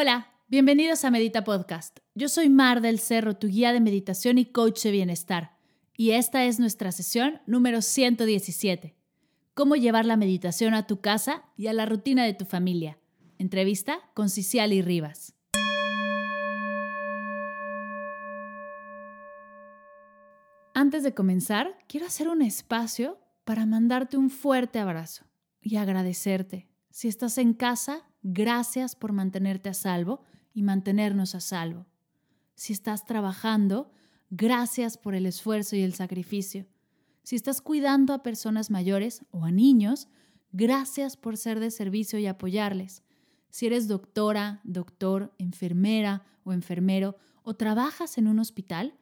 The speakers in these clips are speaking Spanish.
Hola, bienvenidos a Medita Podcast. Yo soy Mar del Cerro, tu guía de meditación y coach de bienestar. Y esta es nuestra sesión número 117. Cómo llevar la meditación a tu casa y a la rutina de tu familia. Entrevista con Ciciali Rivas. Antes de comenzar, quiero hacer un espacio para mandarte un fuerte abrazo y agradecerte. Si estás en casa, gracias por mantenerte a salvo y mantenernos a salvo. Si estás trabajando, gracias por el esfuerzo y el sacrificio. Si estás cuidando a personas mayores o a niños, gracias por ser de servicio y apoyarles. Si eres doctora, doctor, enfermera o enfermero o trabajas en un hospital,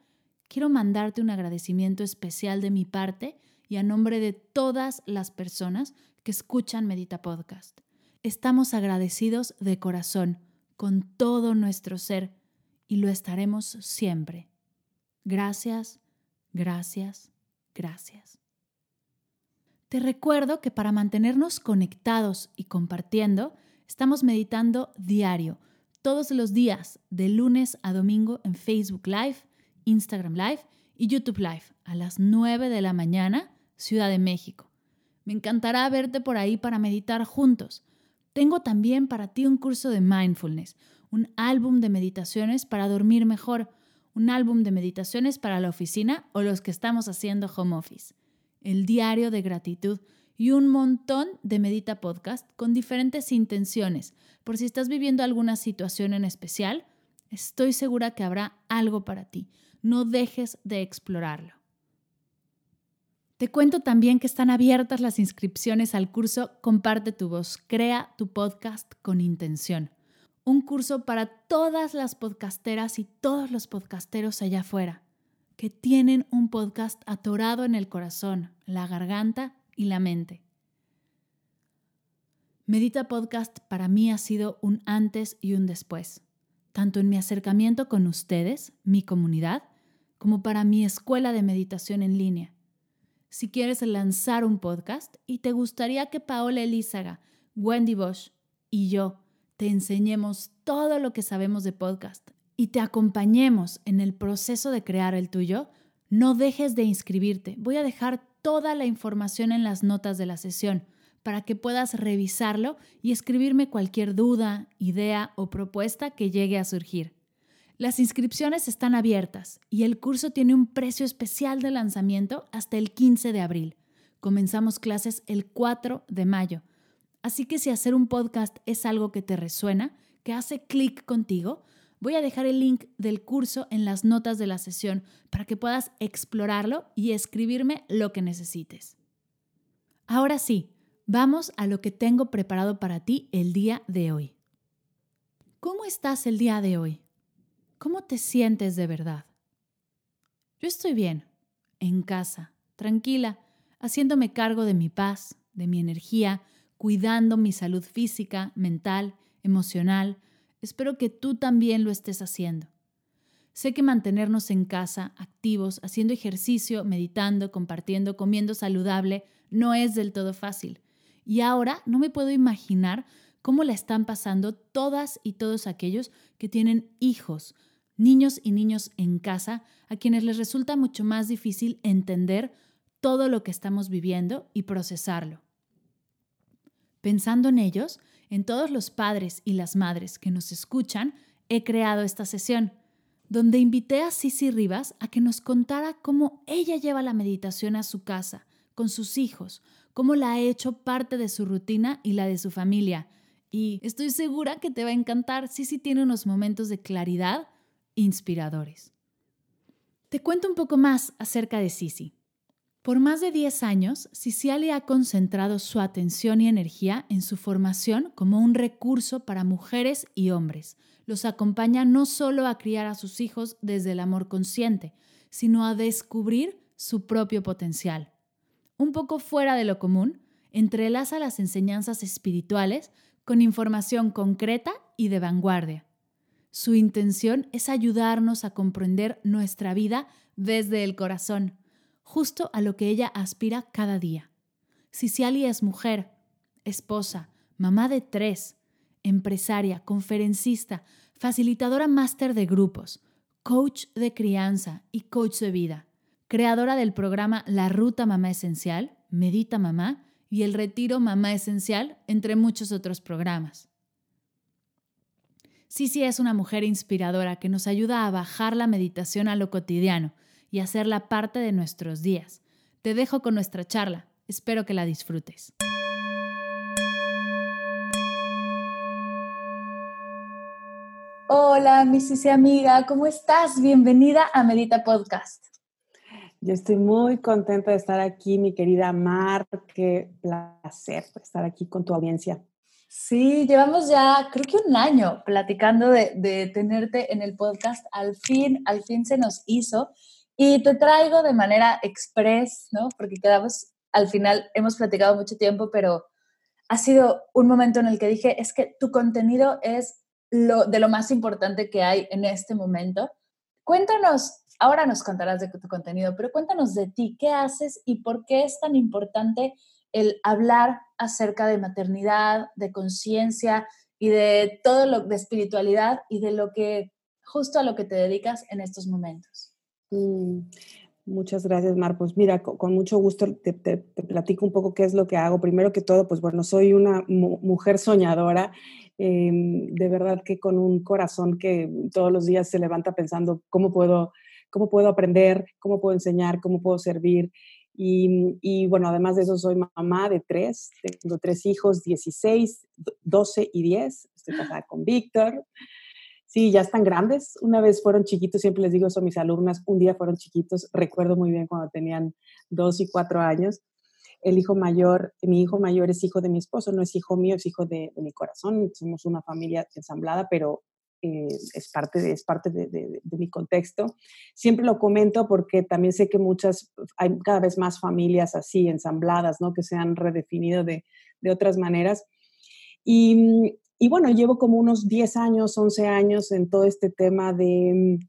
quiero mandarte un agradecimiento especial de mi parte y a nombre de todas las personas que escuchan Medita Podcast. Estamos agradecidos de corazón, con todo nuestro ser, y lo estaremos siempre. Gracias, gracias, gracias. Te recuerdo que para mantenernos conectados y compartiendo, estamos meditando diario, todos los días, de lunes a domingo en Facebook Live Instagram Live y YouTube Live a las 9 de la mañana, Ciudad de México. Me encantará verte por ahí para meditar juntos. Tengo también para ti un curso de mindfulness, un álbum de meditaciones para dormir mejor, un álbum de meditaciones para la oficina o los que estamos haciendo home office, el diario de gratitud y un montón de Medita Podcast con diferentes intenciones. Por si estás viviendo alguna situación en especial, estoy segura que habrá algo para ti no dejes de explorarlo. Te cuento también que están abiertas las inscripciones al curso Comparte tu voz, crea tu podcast con intención. Un curso para todas las podcasteras y todos los podcasteros allá afuera, que tienen un podcast atorado en el corazón, la garganta y la mente. Medita Podcast para mí ha sido un antes y un después, tanto en mi acercamiento con ustedes, mi comunidad, como para mi escuela de meditación en línea. Si quieres lanzar un podcast y te gustaría que Paola Elízaga, Wendy Bosch y yo te enseñemos todo lo que sabemos de podcast y te acompañemos en el proceso de crear el tuyo, no dejes de inscribirte. Voy a dejar toda la información en las notas de la sesión para que puedas revisarlo y escribirme cualquier duda, idea o propuesta que llegue a surgir. Las inscripciones están abiertas y el curso tiene un precio especial de lanzamiento hasta el 15 de abril. Comenzamos clases el 4 de mayo. Así que si hacer un podcast es algo que te resuena, que hace clic contigo, voy a dejar el link del curso en las notas de la sesión para que puedas explorarlo y escribirme lo que necesites. Ahora sí, vamos a lo que tengo preparado para ti el día de hoy. ¿Cómo estás el día de hoy? ¿Cómo te sientes de verdad? Yo estoy bien, en casa, tranquila, haciéndome cargo de mi paz, de mi energía, cuidando mi salud física, mental, emocional. Espero que tú también lo estés haciendo. Sé que mantenernos en casa, activos, haciendo ejercicio, meditando, compartiendo, comiendo saludable, no es del todo fácil. Y ahora no me puedo imaginar cómo la están pasando todas y todos aquellos que tienen hijos, niños y niños en casa, a quienes les resulta mucho más difícil entender todo lo que estamos viviendo y procesarlo. Pensando en ellos, en todos los padres y las madres que nos escuchan, he creado esta sesión, donde invité a Sisi Rivas a que nos contara cómo ella lleva la meditación a su casa, con sus hijos, cómo la ha hecho parte de su rutina y la de su familia. Y estoy segura que te va a encantar. Sisi tiene unos momentos de claridad inspiradores. Te cuento un poco más acerca de Sisi. Por más de 10 años, Sisiali ha concentrado su atención y energía en su formación como un recurso para mujeres y hombres. Los acompaña no solo a criar a sus hijos desde el amor consciente, sino a descubrir su propio potencial. Un poco fuera de lo común, entrelaza las enseñanzas espirituales con información concreta y de vanguardia. Su intención es ayudarnos a comprender nuestra vida desde el corazón, justo a lo que ella aspira cada día. Siciali es mujer, esposa, mamá de tres, empresaria, conferencista, facilitadora máster de grupos, coach de crianza y coach de vida, creadora del programa La Ruta Mamá Esencial, Medita Mamá y el Retiro Mamá Esencial, entre muchos otros programas. Sisi es una mujer inspiradora que nos ayuda a bajar la meditación a lo cotidiano y hacerla parte de nuestros días. Te dejo con nuestra charla. Espero que la disfrutes. Hola, mi Sisi amiga, ¿cómo estás? Bienvenida a Medita Podcast. Yo estoy muy contenta de estar aquí, mi querida Mar. Qué placer estar aquí con tu audiencia. Sí, llevamos ya creo que un año platicando de, tenerte en el podcast. Al fin, al fin se nos hizo. Y te traigo de manera express, ¿no? Porque quedamos, al final hemos platicado mucho tiempo, pero ha sido un momento en el que dije, es que tu contenido es lo, de lo más importante que hay en este momento. Cuéntanos, ahora nos contarás de tu contenido, pero cuéntanos de ti, qué haces y por qué es tan importante el hablar acerca de maternidad, de conciencia y de todo lo de espiritualidad y de lo que justo a lo que te dedicas en estos momentos. Mm, muchas gracias, Mar. Pues mira, con, mucho gusto te, platico un poco qué es lo que hago. Primero que todo, pues bueno, soy una mujer soñadora, em, de verdad que con un corazón que todos los días se levanta pensando cómo puedo, cómo puedo aprender, cómo puedo enseñar, cómo puedo servir. Y, bueno, además de eso, soy mamá de tres, tengo tres hijos, 16, 12 y 10. Estoy casada con Víctor. Sí, ya están grandes. Una vez fueron chiquitos, siempre les digo eso a mis alumnas, un día fueron chiquitos. Recuerdo muy bien cuando tenían dos y cuatro años. El hijo mayor, mi hijo mayor es hijo de mi esposo, no es hijo mío, es hijo de mi corazón. Somos una familia ensamblada, pero eh, es parte, de, es parte de, mi contexto. Siempre lo comento porque también sé que muchas, hay cada vez más familias así, ensambladas, ¿no? que se han redefinido de, otras maneras. Y, y, bueno, llevo como unos 10 años, 11 años en todo este tema de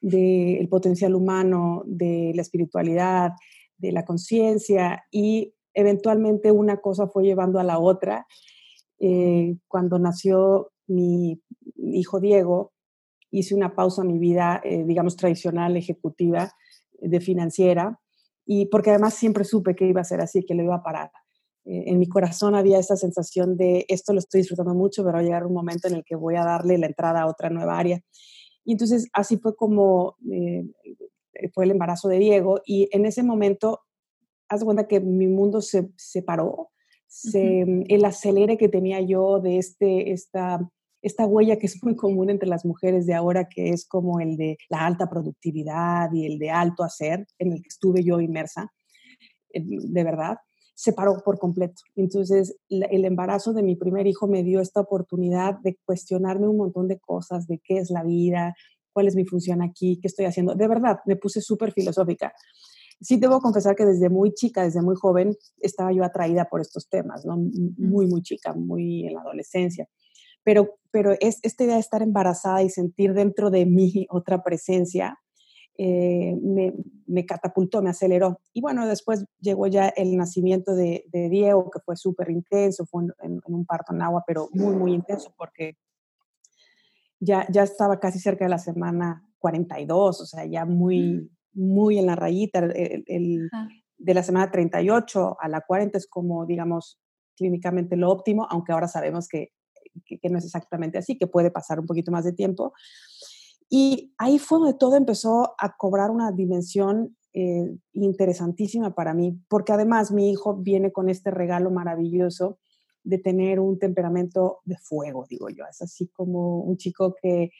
del potencial humano, de la espiritualidad, de la conciencia y eventualmente una cosa fue llevando a la otra. Eh, cuando nació mi hijo Diego, hice una pausa en mi vida, eh, digamos, tradicional, ejecutiva, de financiera, y porque además siempre supe que iba a ser así, que lo iba a parar. Eh, en mi corazón había esa sensación de esto lo estoy disfrutando mucho, pero va a llegar un momento en el que voy a darle la entrada a otra nueva área. Y entonces así fue como eh, fue el embarazo de Diego, y en ese momento, haz de cuenta que mi mundo se separó, se, el acelere que tenía yo de este, esta esta huella que es muy común entre las mujeres de ahora, que es como el de la alta productividad y el de alto hacer, en el que estuve yo inmersa, eh, de verdad, se paró por completo. Entonces, el embarazo de mi primer hijo me dio esta oportunidad de cuestionarme un montón de cosas, de qué es la vida, cuál es mi función aquí, qué estoy haciendo. De verdad, me puse súper filosófica. Sí debo confesar que desde muy chica, desde muy joven, estaba yo atraída por estos temas, ¿no? Muy, muy chica, muy en la adolescencia pero, pero es, esta idea de estar embarazada y sentir dentro de mí otra presencia, eh, me, me, catapultó, me aceleró. Y bueno, después llegó ya el nacimiento de, de Diego, que fue súper intenso, fue en, un parto en agua, pero muy, muy intenso porque ya, ya estaba casi cerca de la semana 42, o sea, ya muy, mm. muy en la rayita. El, de la semana 38 a la 40 es como, digamos, clínicamente lo óptimo, aunque ahora sabemos que que, no es exactamente así, que puede pasar un poquito más de tiempo. Y ahí fue donde todo empezó a cobrar una dimensión eh, interesantísima para mí, porque además mi hijo viene con este regalo maravilloso de tener un temperamento de fuego, digo yo. Es así como un chico que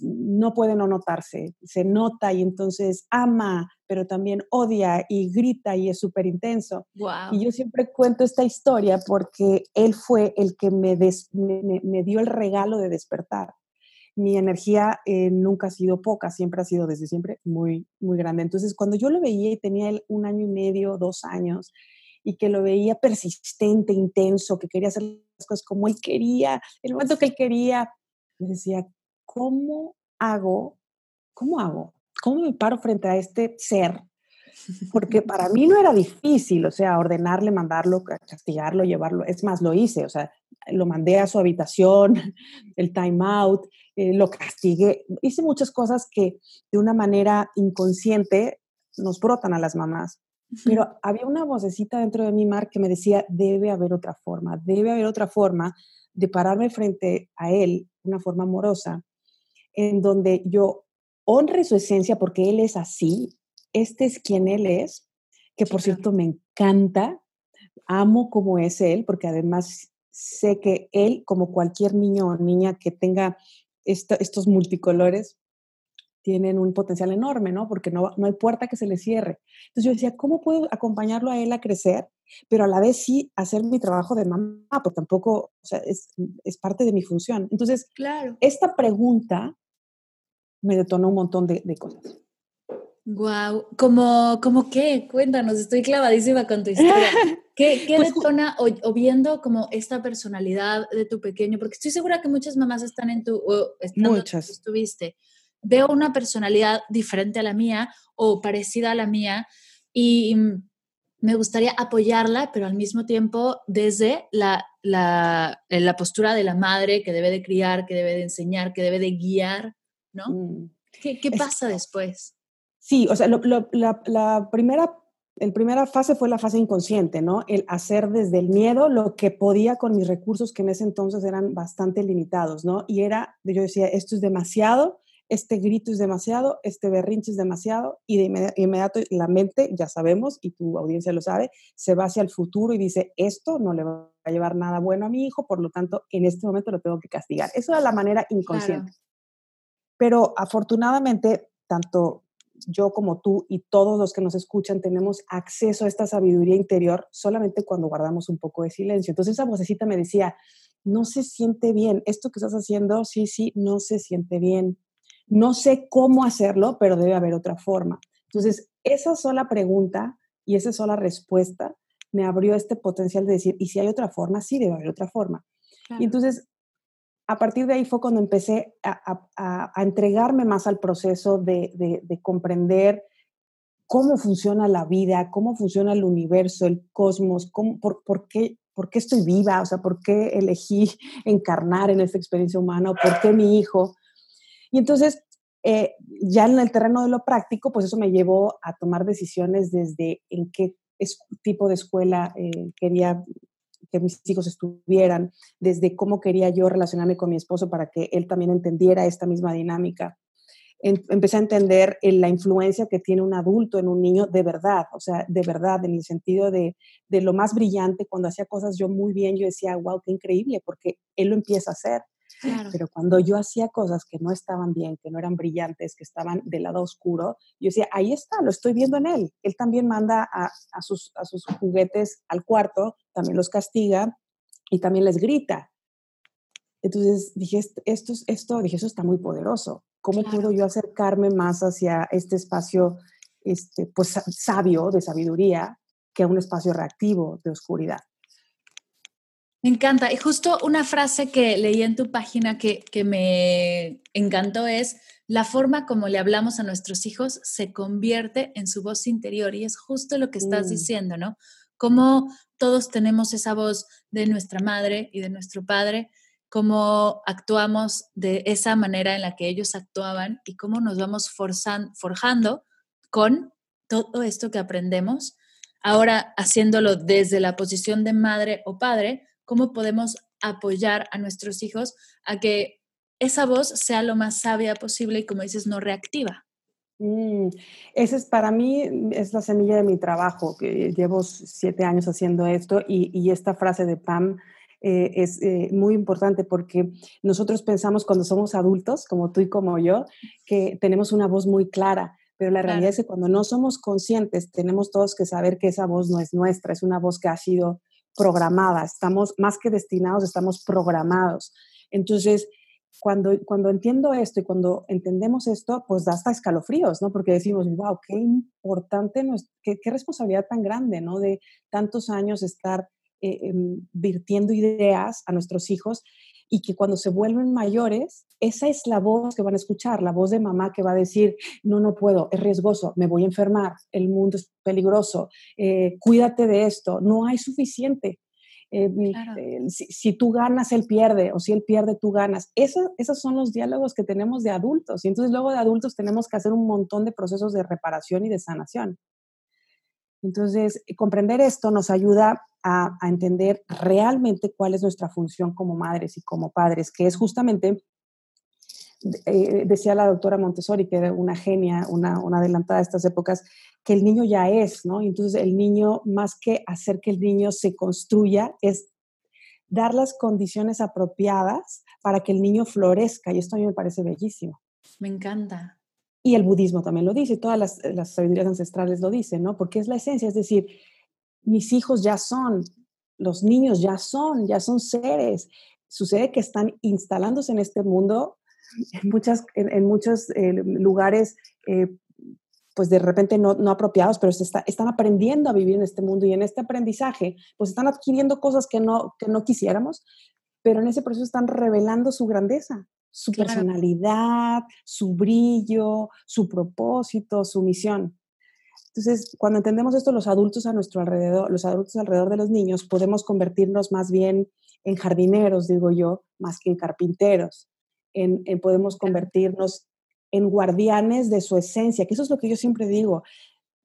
no puede no notarse, se nota y entonces ama, pero también odia y grita y es súper intenso. Y yo siempre cuento esta historia porque él fue el que me, me, dio el regalo de despertar. Mi energía eh, nunca ha sido poca, siempre ha sido desde siempre muy, muy grande. Entonces, cuando yo lo veía y tenía él un año y medio, dos años, y que lo veía persistente, intenso, que quería hacer las cosas como él quería, el momento que él quería, me decía, ¿cómo hago? ¿Cómo hago? ¿Cómo me paro frente a este ser porque para mí no era difícil, o sea, ordenarle, mandarlo, castigarlo, llevarlo. Es más, lo hice, o sea, lo mandé a su habitación, el time out, eh, lo castigué. Hice muchas cosas que de una manera inconsciente nos brotan a las mamás. Pero había una vocecita dentro de mi mar que me decía, debe haber otra forma, debe haber otra forma de pararme frente a él, una forma amorosa, en donde yo honre su esencia porque él es así, este es quien él es, que por cierto me encanta, amo como es él, porque además sé que él, como cualquier niño o niña que tenga estos multicolores, tienen un potencial enorme, ¿no? Porque no, no hay puerta que se le cierre. Entonces yo decía, ¿cómo puedo acompañarlo a él a crecer? Pero a la vez sí hacer mi trabajo de mamá, porque tampoco, o sea, es, es parte de mi función. Entonces, claro. esta pregunta me detonó un montón de, de cosas. Wow, ¿Cómo, ¿cómo qué? Cuéntanos, estoy clavadísima con tu historia. ¿Qué, qué pues detona o, viendo como esta personalidad de tu pequeño? Porque estoy segura que muchas mamás están en tu, o muchas. estuviste veo una personalidad diferente a la mía o parecida a la mía y me gustaría apoyarla, pero al mismo tiempo desde la, la, la postura de la madre que debe de criar, que debe de enseñar, que debe de guiar, ¿no? Mm. ¿Qué, ¿Qué, pasa después? Sí, o sea, la, la, primera primera fase fue la fase inconsciente, ¿no? El hacer desde el miedo lo que podía con mis recursos que en ese entonces eran bastante limitados, ¿no? Y era, yo decía, esto es demasiado, este grito es demasiado, este berrinche es demasiado, y de inmediato la mente, ya sabemos, y tu audiencia lo sabe, se va hacia el futuro y dice, esto no le va a llevar nada bueno a mi hijo, por lo tanto, en este momento lo tengo que castigar. Eso era la manera inconsciente. Pero afortunadamente, tanto yo como tú y todos los que nos escuchan tenemos acceso a esta sabiduría interior solamente cuando guardamos un poco de silencio. Entonces esa vocecita me decía, no se siente bien, esto que estás haciendo, sí, sí, no se siente bien no sé cómo hacerlo, pero debe haber otra forma. Entonces, esa sola pregunta y esa sola respuesta me abrió este potencial de decir, ¿y si hay otra forma? Sí, debe haber otra forma. Y entonces, a partir de ahí fue cuando empecé a, entregarme más al proceso de, comprender cómo funciona la vida, cómo funciona el universo, el cosmos, por, qué, por qué estoy viva, o sea, por qué elegí encarnar en esta experiencia humana, o por qué mi hijo. Y entonces, eh, ya en el terreno de lo práctico, pues eso me llevó a tomar decisiones desde en qué tipo de escuela eh, quería mis hijos estuvieran, desde cómo quería yo relacionarme con mi esposo para que él también entendiera esta misma dinámica. empecé a entender eh, la influencia que tiene un adulto en un niño de verdad, o sea, de verdad, en el sentido de, de lo más brillante, cuando hacía cosas yo muy bien, yo decía, wow, qué increíble, porque él lo empieza a hacer. Pero cuando yo hacía cosas que no estaban bien, que no eran brillantes, que estaban del lado oscuro, yo decía, ahí está, lo estoy viendo en él. Él también manda a, sus, a sus juguetes al cuarto, también los castiga y también les grita. Entonces dije, esto, esto, dije, eso está muy poderoso. ¿Cómo puedo yo acercarme más hacia este espacio este, pues, sabio, de sabiduría, que a un espacio reactivo de oscuridad? Me encanta. Y justo una frase que leí en tu página que, me encantó es, la forma como le hablamos a nuestros hijos se convierte en su voz interior. Y es justo lo que estás mm. diciendo, ¿no? Cómo todos tenemos esa voz de nuestra madre y de nuestro padre, cómo actuamos de esa manera en la que ellos actuaban y cómo nos vamos forjando con todo esto que aprendemos. Ahora haciéndolo desde la posición de madre o padre, cómo podemos apoyar a nuestros hijos a que esa voz sea lo más sabia posible y, como dices, no reactiva. Mm, esa es para mí, es la semilla de mi trabajo, que llevo siete años haciendo esto y, esta frase de Pam eh, es eh, muy importante porque nosotros pensamos cuando somos adultos, como tú y como yo, que tenemos una voz muy clara, pero la realidad es que cuando no somos conscientes, tenemos todos que saber que esa voz no es nuestra, es una voz que ha sido programada, estamos más que destinados, estamos programados. Entonces, cuando, cuando entiendo esto y cuando entendemos esto, pues da hasta escalofríos, ¿no? Porque decimos, wow, qué importante, qué, qué responsabilidad tan grande, ¿no? De tantos años estar eh, em, virtiendo ideas a nuestros hijos. Y que cuando se vuelven mayores, esa es la voz que van a escuchar, la voz de mamá que va a decir, no, no puedo, es riesgoso, me voy a enfermar, el mundo es peligroso, eh, cuídate de esto, no hay suficiente. Eh, eh, si, tú ganas, él pierde, o si él pierde, tú ganas. esos son los diálogos que tenemos de adultos. Y entonces luego de adultos tenemos que hacer un montón de procesos de reparación y de sanación. Entonces, comprender esto nos ayuda a, entender realmente cuál es nuestra función como madres y como padres, que es justamente, eh, decía la doctora Montessori, que era una genia, una, una adelantada de estas épocas, que el niño ya es, ¿no? Entonces, el niño, más que hacer que el niño se construya, es dar las condiciones apropiadas para que el niño florezca. Y esto a mí me parece bellísimo. Me encanta. Y el budismo también lo dice, todas las, sabidurías ancestrales lo dicen, ¿no? Porque es la esencia, es decir, mis hijos ya son, los niños ya son, ya son seres. Sucede que están instalándose en este mundo en, muchos eh, lugares, eh, pues de repente no, apropiados, pero está, están aprendiendo a vivir en este mundo y en este aprendizaje, pues están adquiriendo cosas que no, que no quisiéramos, pero en ese proceso están revelando su grandeza, su personalidad, su brillo, su propósito, su misión. Entonces, cuando entendemos esto, los adultos a nuestro alrededor, los adultos alrededor de los niños, podemos convertirnos más bien en jardineros, digo yo, más que en carpinteros. En, podemos convertirnos en guardianes de su esencia, que eso es lo que yo siempre digo.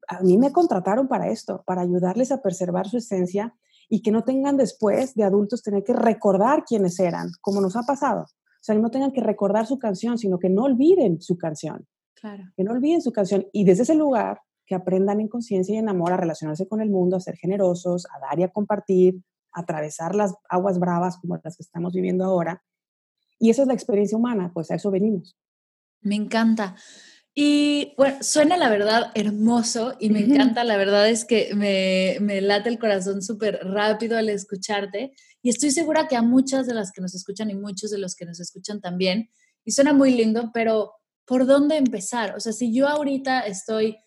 A mí me contrataron para esto, para ayudarles a preservar su esencia y que no tengan después de adultos tener que recordar quiénes eran, como nos ha pasado. O sea, que no tengan que recordar su canción, sino que no olviden su canción. Claro. Que no olviden su canción. Y desde ese lugar que aprendan en conciencia y en amor a relacionarse con el mundo, a ser generosos, a dar y a compartir, a atravesar las aguas bravas como las que estamos viviendo ahora. Y esa es la experiencia humana, pues a eso venimos. Me encanta. Y bueno, suena la verdad hermoso y me encanta, la verdad es que me, me late el corazón súper rápido al escucharte y estoy segura que a muchas de las que nos escuchan y muchos de los que nos escuchan también, y suena muy lindo, pero ¿por dónde empezar? O sea, si yo ahorita estoy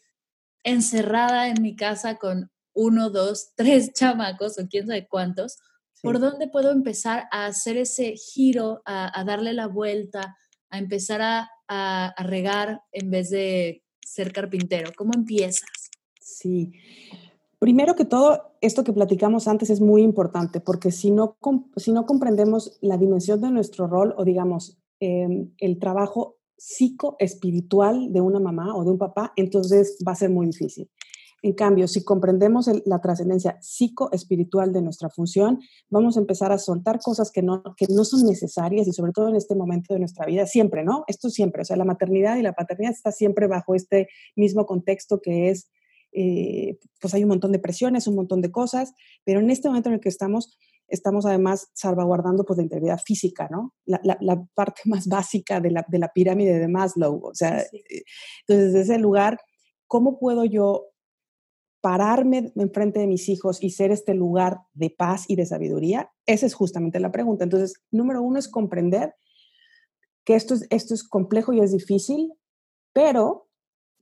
encerrada en mi casa con uno, dos, tres chamacos o quién sabe cuántos, ¿por dónde puedo empezar a hacer ese giro, a, darle la vuelta, a empezar a, a, regar en vez de ser carpintero? ¿Cómo empiezas? Sí. Primero que todo, esto que platicamos antes es muy importante porque si no, si no comprendemos la dimensión de nuestro rol o digamos em, el trabajo psicoespiritual de una mamá o de un papá, entonces va a ser muy difícil. En cambio, si comprendemos la trascendencia psicoespiritual de nuestra función, vamos a empezar a soltar cosas que no, que no son necesarias y sobre todo en este momento de nuestra vida, siempre, ¿no? Esto siempre, o sea, la maternidad y la paternidad está siempre bajo este mismo contexto que es, eh, pues hay un montón de presiones, un montón de cosas, pero en este momento en el que estamos, estamos además salvaguardando pues, la integridad física, ¿no? La, la, parte más básica de la, de la, pirámide de Maslow. O sea, eh, entonces desde ese lugar, ¿cómo puedo yo pararme enfrente de mis hijos y ser este lugar de paz y de sabiduría? Esa es justamente la pregunta. Entonces, número uno es comprender que esto es, esto es complejo y es difícil, pero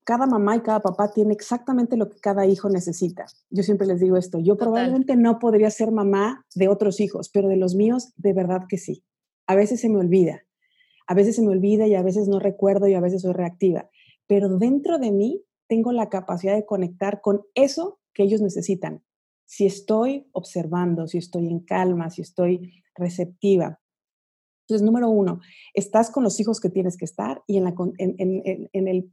cada mamá y cada papá tiene exactamente lo que cada hijo necesita. Yo siempre les digo esto, yo probablemente no podría ser mamá de otros hijos, pero de los míos de verdad que sí. A veces se me olvida, a veces se me olvida y a veces no recuerdo y a veces soy reactiva, pero dentro de mí tengo la capacidad de conectar con eso que ellos necesitan. Si estoy observando, si estoy en calma, si estoy receptiva. Entonces, número uno, estás con los hijos que tienes que estar y en, la, en, en el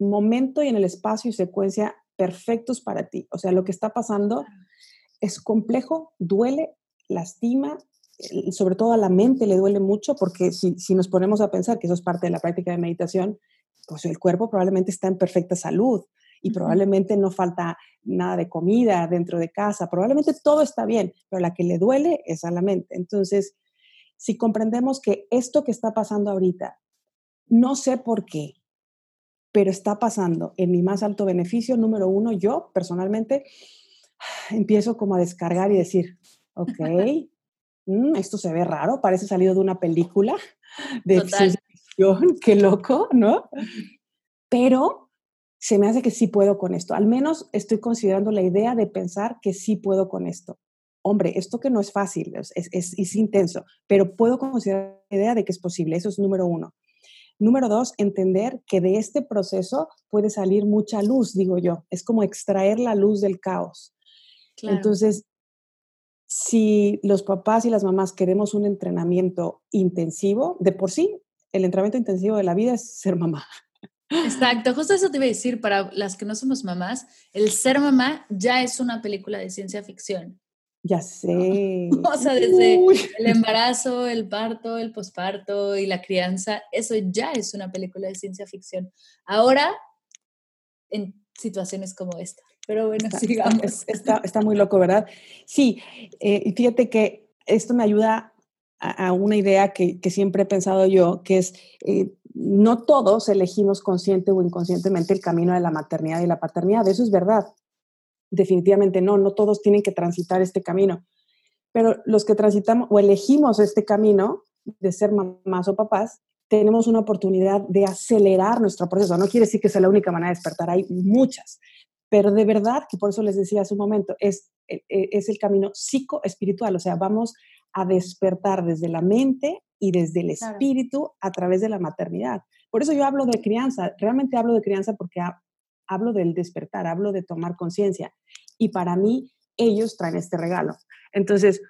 momento y en el espacio y secuencia perfectos para ti. O sea, lo que está pasando es complejo, duele, lastima, sobre todo a la mente le duele mucho porque si, nos ponemos a pensar que eso es parte de la práctica de meditación, pues el cuerpo probablemente está en perfecta salud y probablemente no falta nada de comida dentro de casa, probablemente todo está bien, pero la que le duele es a la mente. Entonces, si comprendemos que esto que está pasando ahorita, no sé por qué, pero está pasando en mi más alto beneficio, número uno, yo personalmente empiezo como a descargar y decir, ok, mm, esto se ve raro, parece salido de una película de qué loco, ¿no? Pero se me hace que sí puedo con esto. Al menos estoy considerando la idea de pensar que sí puedo con esto. hombre, esto que no es fácil, es, es, es intenso, pero puedo considerar la idea de que es posible. Eso es número uno. Número dos, entender que de este proceso puede salir mucha luz, digo yo. Es como extraer la luz del caos. Entonces, si los papás y las mamás queremos un entrenamiento intensivo, de por sí, el entrenamiento intensivo de la vida es ser mamá. Exacto, justo eso te iba a decir, para las que no somos mamás, el ser mamá ya es una película de ciencia ficción. Ya sé. O sea, desde el embarazo, el parto, el posparto y la crianza, eso ya es una película de ciencia ficción. Ahora, en situaciones como esta. Pero bueno, sigamos. Está, está, muy loco, ¿verdad? Sí, eh, fíjate que esto me ayuda a, una idea que, siempre he pensado yo, que es, eh, no todos elegimos consciente o inconscientemente el camino de la maternidad y la paternidad, eso es verdad definitivamente no, no todos tienen que transitar este camino. Pero los que transitamos o elegimos este camino de ser mamás o papás, tenemos una oportunidad de acelerar nuestro proceso. No quiere decir que sea la única manera de despertar, hay muchas, pero de verdad, que por eso les decía hace un momento, es, e, e, es el camino psicoespiritual, o sea, vamos a despertar desde la mente y desde el espíritu a través de la maternidad. Por eso yo hablo de crianza, realmente hablo de crianza porque hablo del despertar, hablo de tomar conciencia. Y para mí, ellos traen este regalo. Entonces,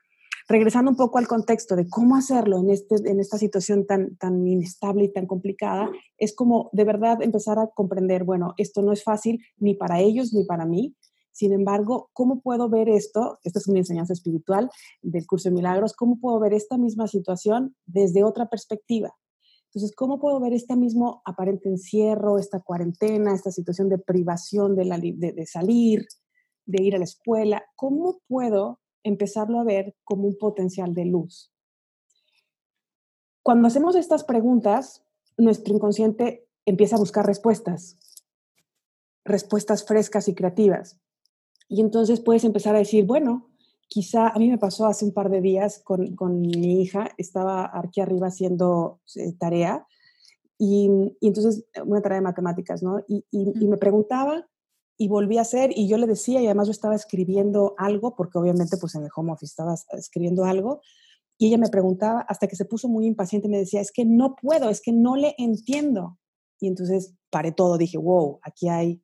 regresando un poco al contexto de cómo hacerlo en, este, en esta situación tan, tan inestable y tan complicada, es como de verdad empezar a comprender, bueno, esto no es fácil ni para ellos ni para mí. Sin embargo, ¿cómo puedo ver esto? Esta es mi enseñanza espiritual del curso de milagros. ¿Cómo puedo ver esta misma situación desde otra perspectiva? Entonces, ¿cómo puedo ver este mismo aparente encierro, esta cuarentena, esta situación de privación de, de, salir, de ir a la escuela? ¿Cómo puedo empezarlo a ver como un potencial de luz? Cuando hacemos estas preguntas, nuestro inconsciente empieza a buscar respuestas, respuestas frescas y creativas. Y entonces puedes empezar a decir, bueno, quizá a mí me pasó hace un par de días con, con mi hija, estaba aquí arriba haciendo eh, tarea y, y, entonces una tarea de matemáticas, ¿no? Y, y, me preguntaba y volví a hacer y yo le decía y además yo estaba escribiendo algo porque obviamente pues en el home office estaba escribiendo algo y ella me preguntaba hasta que se puso muy impaciente y me decía, es que no puedo, es que no le entiendo. Y entonces paré todo, dije, wow, aquí hay,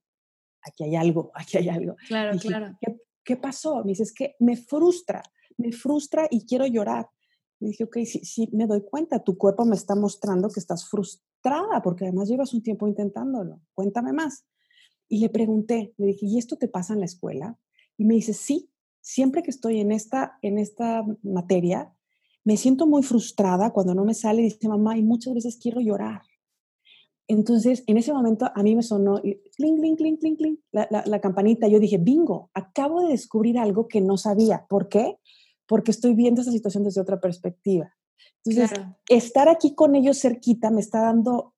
aquí hay algo, aquí hay algo. Claro, claro. ¿qué pasó? Me dice, es que me frustra, me frustra y quiero llorar. Y dije, ok, sí, sí, me doy cuenta, tu cuerpo me está mostrando que estás frustrada porque además llevas un tiempo intentándolo. Cuéntame más. Y le pregunté, le dije, ¿y esto te pasa en la escuela? Y me dice, sí, siempre que estoy en esta, en esta materia, me siento muy frustrada cuando no me sale, dice mamá, y muchas veces quiero llorar. Entonces, en ese momento a mí me sonó clink, clink, clink, clink, la, la, campanita. Yo dije, bingo, acabo de descubrir algo que no sabía. ¿Por qué? Porque estoy viendo esa situación desde otra perspectiva. Entonces, estar aquí con ellos cerquita me está dando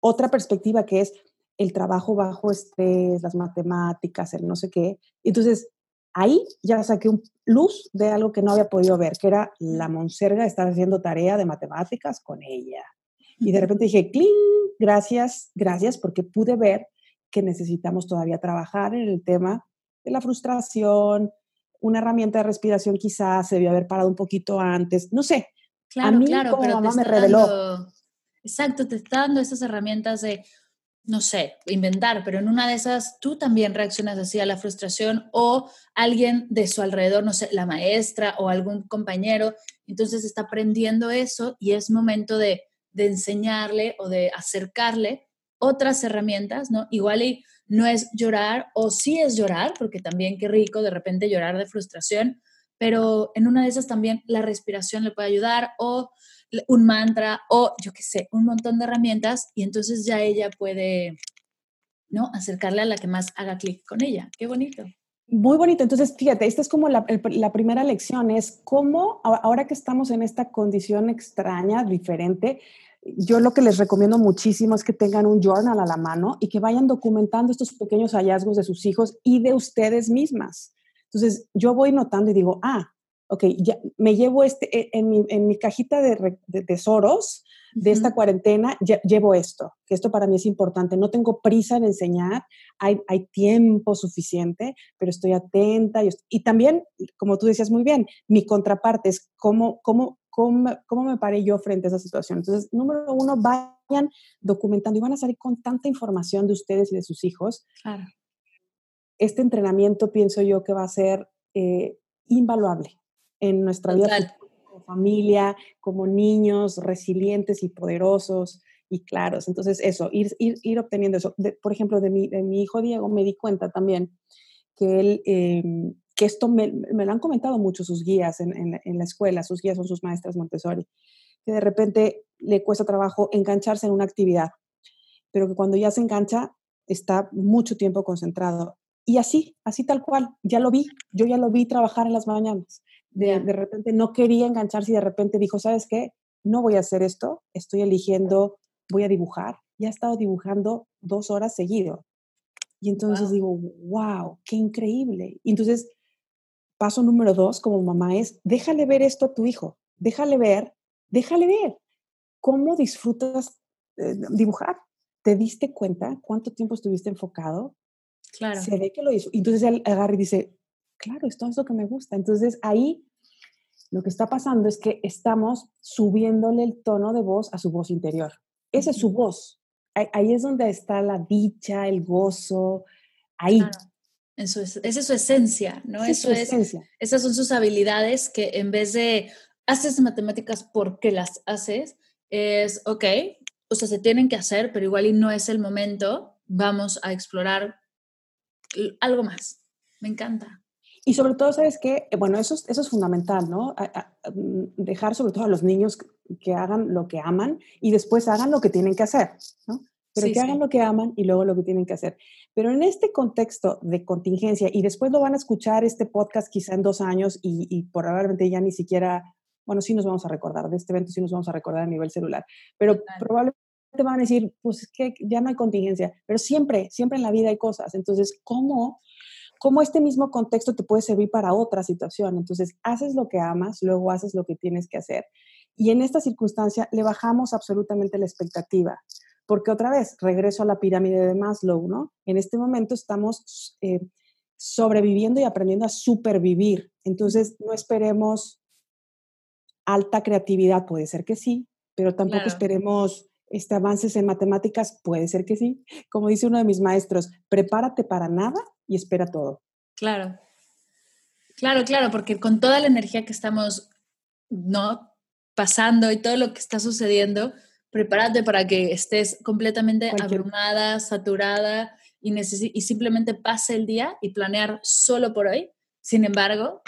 otra perspectiva que es el trabajo bajo estrés, las matemáticas, el no sé qué. Entonces, ahí ya saqué un luz de algo que no había podido ver, que era la monserga estar haciendo tarea de matemáticas con ella. Y de repente dije, ¡cling! Gracias, gracias, porque pude ver que necesitamos todavía trabajar en el tema de la frustración, una herramienta de respiración quizás se debió haber parado un poquito antes, no sé. Claro, a mí claro, como mamá me reveló. exacto, te está dando esas herramientas de, no sé, inventar, pero en una de esas tú también reaccionas así a la frustración o alguien de su alrededor, no sé, la maestra o algún compañero, entonces está aprendiendo eso y es momento de de enseñarle o de acercarle otras herramientas, ¿no? Igual y no es llorar o sí es llorar, porque también qué rico de repente llorar de frustración, pero en una de esas también la respiración le puede ayudar o un mantra o yo qué sé, un montón de herramientas y entonces ya ella puede, ¿no? Acercarle a la que más haga clic con ella. Qué bonito. Muy bonito. Entonces, fíjate, esta es como la, la, primera lección, es cómo ahora que estamos en esta condición extraña, diferente, yo lo que les recomiendo muchísimo es que tengan un journal a la mano y que vayan documentando estos pequeños hallazgos de sus hijos y de ustedes mismas. Entonces, yo voy notando y digo, ah, ok, ya me llevo este, e, en mi, en mi cajita de, tesoros de esta cuarentena, ya, llevo esto, que esto para mí es importante. No tengo prisa en enseñar, hay, hay tiempo suficiente, pero estoy atenta. Y, y, también, como tú decías muy bien, mi contraparte es cómo, cómo, cómo, cómo me paré yo frente a esa situación. Entonces, número uno, vayan documentando y van a salir con tanta información de ustedes y de sus hijos. Claro. Este entrenamiento pienso yo que va a ser eh, invaluable en nuestra vida como familia, como niños resilientes y poderosos y claros. Entonces, eso, ir, ir, ir obteniendo eso. por ejemplo, de mi, de mi hijo Diego me di cuenta también que él, em, que esto me, me, lo han comentado mucho sus guías en, en, en, la escuela, sus guías son sus maestras Montessori, que de repente le cuesta trabajo engancharse en una actividad, pero que cuando ya se engancha está mucho tiempo concentrado. Y así, así tal cual, ya lo vi, yo ya lo vi trabajar en las mañanas de, de repente no quería engancharse y de repente dijo, ¿sabes qué? No voy a hacer esto, estoy eligiendo, voy a dibujar. Y ha estado dibujando dos horas seguido. Y entonces digo, wow, qué increíble. Y entonces, paso número dos como mamá es, déjale ver esto a tu hijo, déjale ver, déjale ver cómo disfrutas eh, dibujar. ¿Te diste cuenta cuánto tiempo estuviste enfocado? Claro. Se ve que lo hizo. Entonces él agarra y dice, claro, esto es lo que me gusta. Entonces ahí lo que está pasando es que estamos subiéndole el tono de voz a su voz interior. Esa es su voz. Ahí, es donde está la dicha, el gozo, ahí. Esa es su esencia, ¿no? Eso es, esas son sus habilidades que en vez de haces matemáticas porque las haces, es, ok, o sea, se tienen que hacer, pero igual y no es el momento, vamos a explorar algo más. Me encanta. Y sobre todo, ¿sabes qué? Eh, bueno, eso, eso es fundamental, ¿no? Mm, dejar sobre todo a los niños que hagan lo que aman y después hagan lo que tienen que hacer, ¿no? Pero que hagan lo que aman y luego lo que tienen que hacer. Pero en este contexto de contingencia, y después lo van a escuchar este podcast quizá en dos años y, probablemente ya ni siquiera, bueno, sí nos vamos a recordar de este evento, sí nos vamos a recordar a nivel celular, pero probablemente van a decir, pues que ya no hay contingencia, pero siempre, siempre en la vida hay cosas. Entonces, ¿cómo cómo este mismo contexto te puede servir para otra situación. Entonces, haces lo que amas, luego haces lo que tienes que hacer. Y en esta circunstancia le bajamos absolutamente la expectativa, porque otra vez, regreso a la pirámide de Maslow, ¿no? En este momento estamos eh, sobreviviendo y aprendiendo a supervivir. Entonces, no esperemos alta creatividad, puede ser que sí, pero tampoco esperemos este, avances en matemáticas, puede ser que sí. Como dice uno de mis maestros, prepárate para nada y espera todo. Claro. Claro, claro, porque con toda la energía que estamos no pasando y todo lo que está sucediendo, prepárate para que estés completamente abrumada, saturada y, y simplemente pase el día y planear solo por hoy. Sin embargo,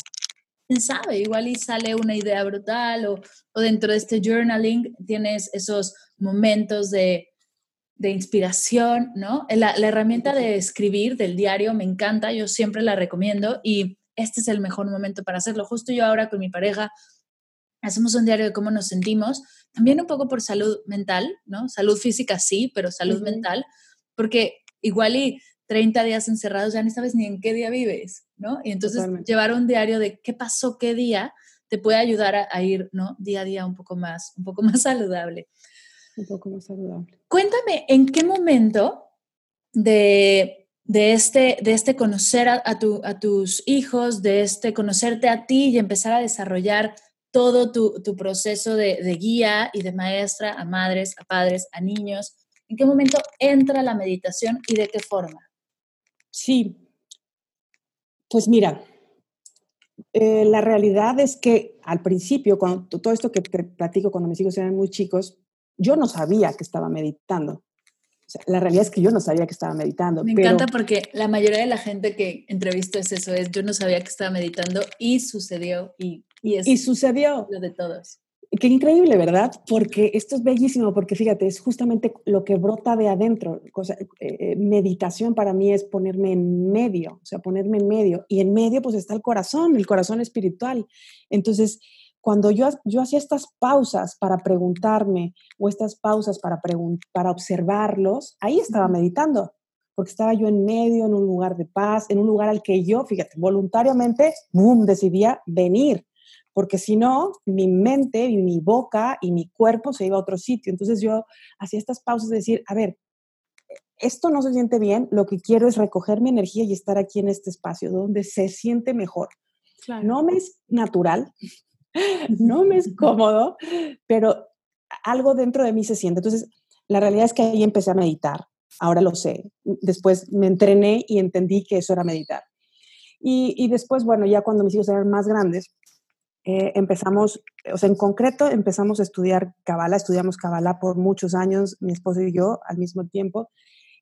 quién sabe, igual y sale una idea brutal o, o dentro de este journaling tienes esos momentos de de inspiración, ¿no? La, herramienta de escribir del diario me encanta, yo siempre la recomiendo y este es el mejor momento para hacerlo. Justo yo ahora con mi pareja hacemos un diario de cómo nos sentimos, también un poco por salud mental, ¿no? Salud física sí, pero salud mental, porque igual y 30 días encerrados ya ni sabes ni en qué día vives, ¿no? Y entonces llevar un diario de qué pasó qué día te puede ayudar a, a, ir, ¿no? Día a día un poco más, un poco más saludable un poco más saludable. Cuéntame, ¿en qué momento de, de este, de este conocer a, a, tus hijos, de este conocerte a ti y empezar a desarrollar todo tu, tu proceso de, de, guía y de maestra a madres, a padres, a niños, ¿en qué momento entra la meditación y de qué forma? Sí, pues mira, eh, la realidad es que al principio, cuando todo esto que te platico cuando mis hijos eran muy chicos, yo no sabía que estaba meditando. la realidad es que yo no sabía que estaba meditando. Me encanta porque la mayoría de la gente que entrevisto es eso, es yo no sabía que estaba meditando y sucedió y, y es y sucedió. lo de todos. Qué increíble, ¿verdad? Porque esto es bellísimo, porque fíjate, es justamente lo que brota de adentro. Cosa, eh, eh, meditación para mí es ponerme en medio, o sea, ponerme en medio. Y en medio pues está el corazón, el corazón espiritual. Entonces, cuando yo, yo hacía estas pausas para preguntarme o estas pausas para, para observarlos, ahí estaba meditando, porque estaba yo en medio, en un lugar de paz, en un lugar al que yo, fíjate, voluntariamente, boom, decidía venir, porque si no, mi mente y mi boca y mi cuerpo se iba a otro sitio. Entonces yo hacía estas pausas de decir, a ver, esto no se siente bien, lo que quiero es recoger mi energía y estar aquí en este espacio donde se siente mejor. No me es natural, no me es cómodo, pero algo dentro de mí se siente. Entonces, la realidad es que ahí empecé a meditar, ahora lo sé. Después me entrené y entendí que eso era meditar. Y, después, bueno, ya cuando mis hijos eran más grandes, eh, empezamos, o sea, en concreto empezamos a estudiar Kabbalah, estudiamos Kabbalah por muchos años, mi esposo y yo al mismo tiempo,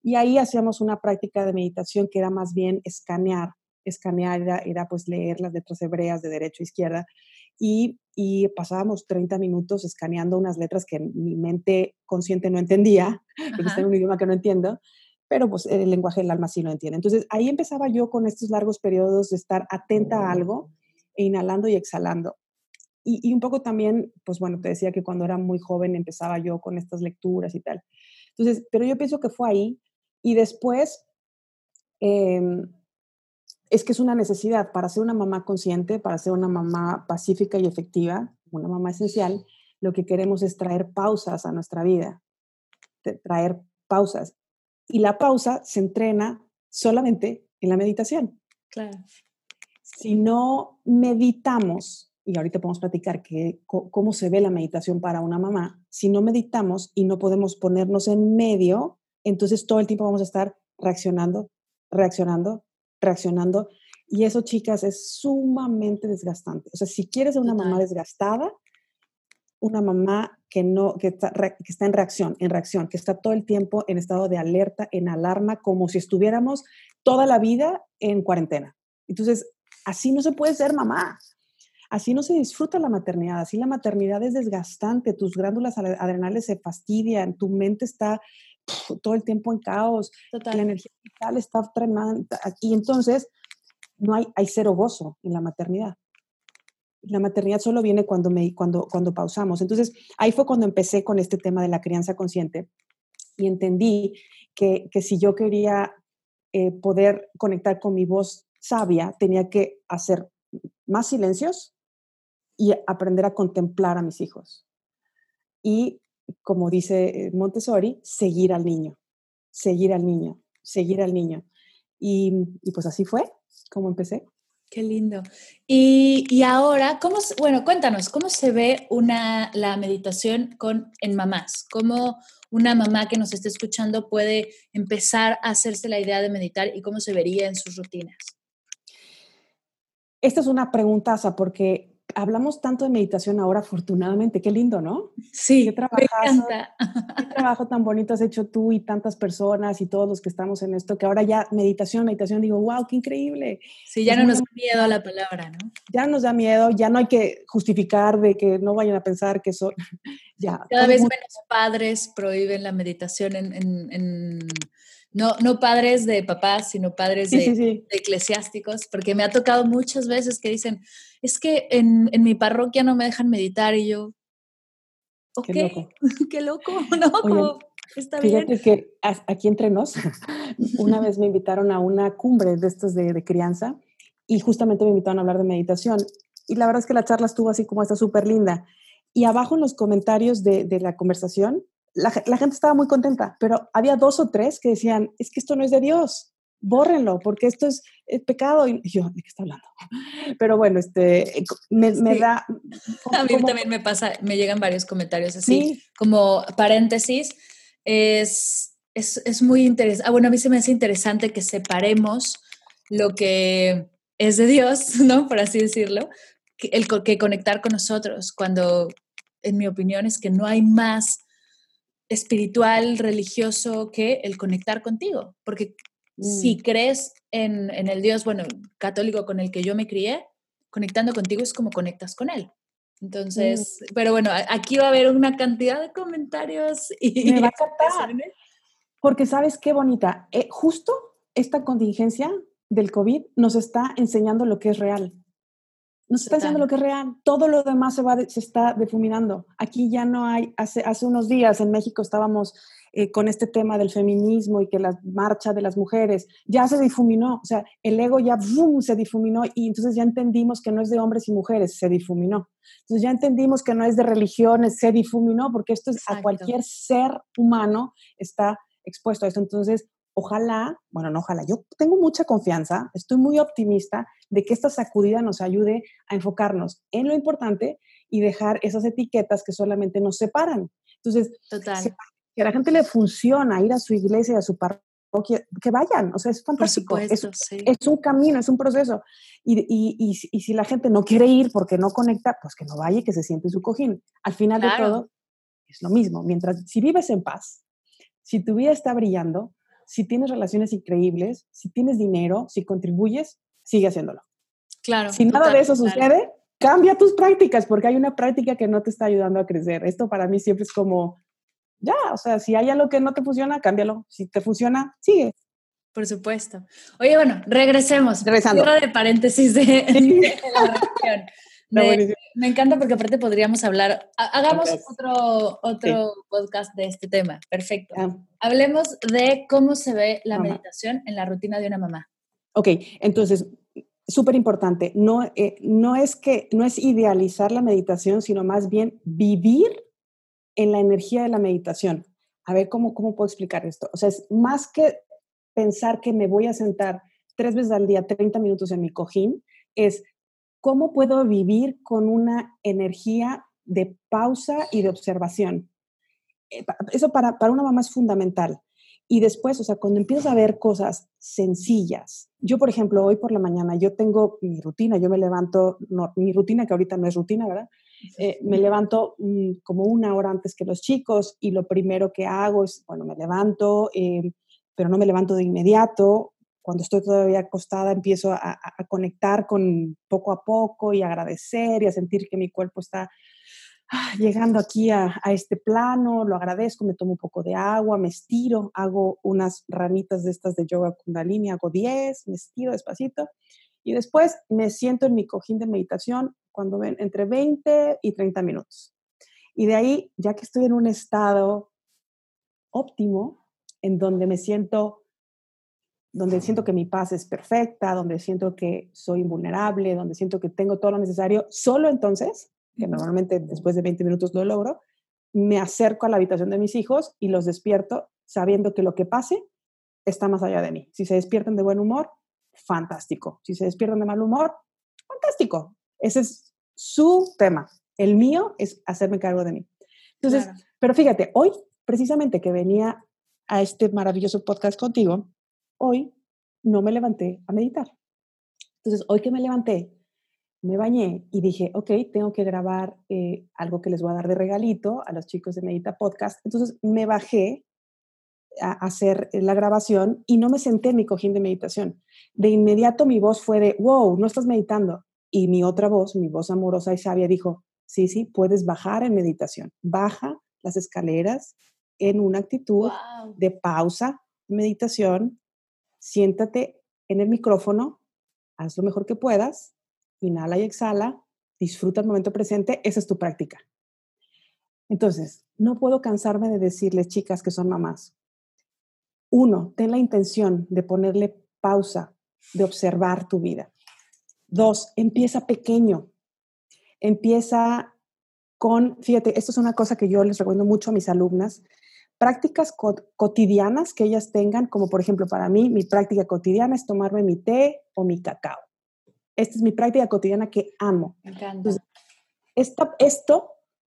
y ahí hacíamos una práctica de meditación que era más bien escanear. Escanear era, pues leer las letras hebreas de derecha a izquierda y, y, pasábamos 30 minutos escaneando unas letras que mi mente consciente no entendía, porque está en un idioma que no entiendo, pero pues el lenguaje del alma sí lo entiende. Entonces ahí empezaba yo con estos largos periodos de estar atenta a algo, inhalando y exhalando. Y, y, un poco también, pues bueno, te decía que cuando era muy joven empezaba yo con estas lecturas y tal. Entonces, pero yo pienso que fue ahí y después, em, es que es una necesidad para ser una mamá consciente, para ser una mamá pacífica y efectiva, una mamá esencial, lo que queremos es traer pausas a nuestra vida, traer pausas. Y la pausa se entrena solamente en la meditación. Claro. Si no meditamos, y ahorita podemos platicar que, cómo se ve la meditación para una mamá, si no meditamos y no podemos ponernos en medio, entonces todo el tiempo vamos a estar reaccionando, reaccionando, reaccionando. Y eso, chicas, es sumamente desgastante. O sea, si quieres ser una mamá desgastada, una mamá que no que está, que está en reacción, en reacción, que está todo el tiempo en estado de alerta, en alarma, como si estuviéramos toda la vida en cuarentena. Entonces, así no se puede ser mamá. Así no se disfruta la maternidad, así la maternidad es desgastante, tus glándulas adrenales se fastidian, tu mente está todo el tiempo en caos, la energía vital está tremenda. Y entonces no hay, hay cero gozo en la maternidad. La maternidad solo viene cuando, me, cuando, cuando pausamos. Entonces ahí fue cuando empecé con este tema de la crianza consciente y entendí que, que si yo quería eh, poder conectar con mi voz sabia, tenía que hacer más silencios y aprender a contemplar a mis hijos. Y como dice eh, Montessori, seguir al niño, seguir al niño, seguir al niño. Y, pues así fue como empecé. Qué lindo. Y, ahora, ¿cómo, bueno, cuéntanos, ¿cómo se ve una, la meditación con, en mamás? ¿Cómo una mamá que nos esté escuchando puede empezar a hacerse la idea de meditar y cómo se vería en sus rutinas? Esta es una preguntaza porque hablamos tanto de meditación ahora, afortunadamente, qué lindo, ¿no? Sí, qué me encanta. Qué trabajo tan bonito has hecho tú y tantas personas y todos los que estamos en esto, que ahora ya meditación, meditación, digo, wow, qué increíble. Sí, ya no nos da miedo la palabra, ¿no? Ya nos da miedo, ya no hay que justificar de que no vayan a pensar que son, ya. Cada vez menos padres prohíben la meditación en no, no padres de papás, sino padres de, eclesiásticos, porque me ha tocado muchas veces que dicen, es que en, mi parroquia no me dejan meditar y yo, ok, qué loco, qué loco ¿no? está fíjate que aquí entre nos, una vez me invitaron a una cumbre de estos de, crianza y justamente me invitaron a hablar de meditación y la verdad es que la charla estuvo así como está súper linda. Y abajo en los comentarios de, de la conversación la, gente estaba muy contenta, pero había dos o tres que decían, es que esto no es de Dios, bórrenlo, porque esto es, pecado. Y yo, ¿de qué está hablando? Pero bueno, este, me, da... A mí también me pasa, me llegan varios comentarios así, como paréntesis, es, es, muy interesante, ah, bueno, a mí se me hace interesante que separemos lo que es de Dios, ¿no? Por así decirlo, que, el, que conectar con nosotros, cuando en mi opinión es que no hay más espiritual, religioso, que el conectar contigo. Porque si mm. crees en, el Dios, bueno, católico con el que yo me crié, conectando contigo es como conectas con Él. Entonces, mm. pero bueno, aquí va a haber una cantidad de comentarios y... Me va a encantar. Porque sabes qué bonita, eh, justo esta contingencia del COVID nos está enseñando lo que es real. Nos está diciendo lo que es real. Todo lo demás se, va se está difuminando. Aquí ya no hay, hace, hace unos días en México estábamos eh, con este tema del feminismo y que la marcha de las mujeres ya se difuminó. O sea, el ego ya boom, se difuminó y entonces ya entendimos que no es de hombres y mujeres, se difuminó. Entonces ya entendimos que no es de religiones, se difuminó porque esto es a cualquier ser humano está expuesto a esto. Entonces, ojalá, bueno, no ojalá, yo tengo mucha confianza, estoy muy optimista de que esta sacudida nos ayude a enfocarnos en lo importante y dejar esas etiquetas que solamente nos separan. Entonces, Total. que a la gente le funciona ir a su iglesia, a su parroquia, que vayan, o sea, es fantástico. es, es, un camino, es un proceso. Y, y, y, si la gente no quiere ir porque no conecta, pues que no vaya y que se siente en su cojín. Al final de todo, es lo mismo. Mientras, si vives en paz, si tu vida está brillando, si tienes relaciones increíbles, si tienes dinero, si contribuyes, sigue haciéndolo. Claro. Si nada de eso sucede, cambia tus prácticas porque hay una práctica que no te está ayudando a crecer. Esto para mí siempre es como, ya, o sea, si hay algo que no te funciona, cámbialo. Si te funciona, sigue. Por supuesto. Oye, bueno, regresemos. Regresando. de paréntesis de, de la me encanta porque aparte podríamos hablar, hagamos otro, otro podcast de este tema, perfecto. Ah. Hablemos de cómo se ve la meditación en la rutina de una mamá. Ok, entonces, súper importante, no, eh, no es que, no es idealizar la meditación, sino más bien vivir en la energía de la meditación. A ver, ¿cómo, cómo puedo explicar esto? O sea, es más que pensar que me voy a sentar tres veces al día, 30 minutos en mi cojín, es ¿cómo puedo vivir con una energía de pausa y de observación? Eh, eso para, para una mamá es fundamental. Y después, o sea, cuando empiezas a ver cosas sencillas, yo por ejemplo, hoy por la mañana, yo tengo mi rutina, yo me levanto, mi rutina que ahorita no es rutina, ¿verdad? Eh, me levanto mm, como una hora antes que los chicos y lo primero que hago es, bueno, me levanto, eh, pero no me levanto de inmediato, cuando estoy todavía acostada, empiezo a, conectar con poco a poco y agradecer y a sentir que mi cuerpo está ah, llegando aquí a, este plano, lo agradezco, me tomo un poco de agua, me estiro, hago unas ranitas de estas de yoga kundalini, hago 10, me estiro despacito y después me siento en mi cojín de meditación cuando ven entre 20 y 30 minutos. Y de ahí, ya que estoy en un estado óptimo, en donde me siento donde siento que mi paz es perfecta, donde siento que soy invulnerable, donde siento que tengo todo lo necesario, solo entonces, que normalmente después de 20 minutos lo logro, me acerco a la habitación de mis hijos y los despierto sabiendo que lo que pase está más allá de mí. Si se despiertan de buen humor, fantástico. Si se despiertan de mal humor, fantástico. Ese es su tema. El mío es hacerme cargo de mí. Entonces, pero fíjate, hoy precisamente que venía a este maravilloso podcast contigo, hoy no me levanté a meditar. Entonces, hoy que me levanté, me bañé y dije, ok, tengo que grabar eh, algo que les voy a dar de regalito a los chicos de Medita Podcast. Entonces, me bajé a hacer la grabación y no me senté en mi cojín de meditación. De inmediato mi voz fue de, wow, no estás meditando. Y mi otra voz, mi voz amorosa y sabia, dijo, sí, sí, puedes bajar en meditación. Baja las escaleras en una actitud de pausa, meditación, siéntate en el micrófono, haz lo mejor que puedas, inhala y exhala, disfruta el momento presente, esa es tu práctica. Entonces, no puedo cansarme de decirles, chicas que son mamás, uno, ten la intención de ponerle pausa, de observar tu vida. Dos, empieza pequeño. Empieza con, fíjate, esto es una cosa que yo les recomiendo mucho a mis alumnas, prácticas cotidianas que ellas tengan, como por ejemplo para mí, mi práctica cotidiana es tomarme mi té o mi cacao. Esta es mi práctica cotidiana que amo. Me encanta. esta, esto,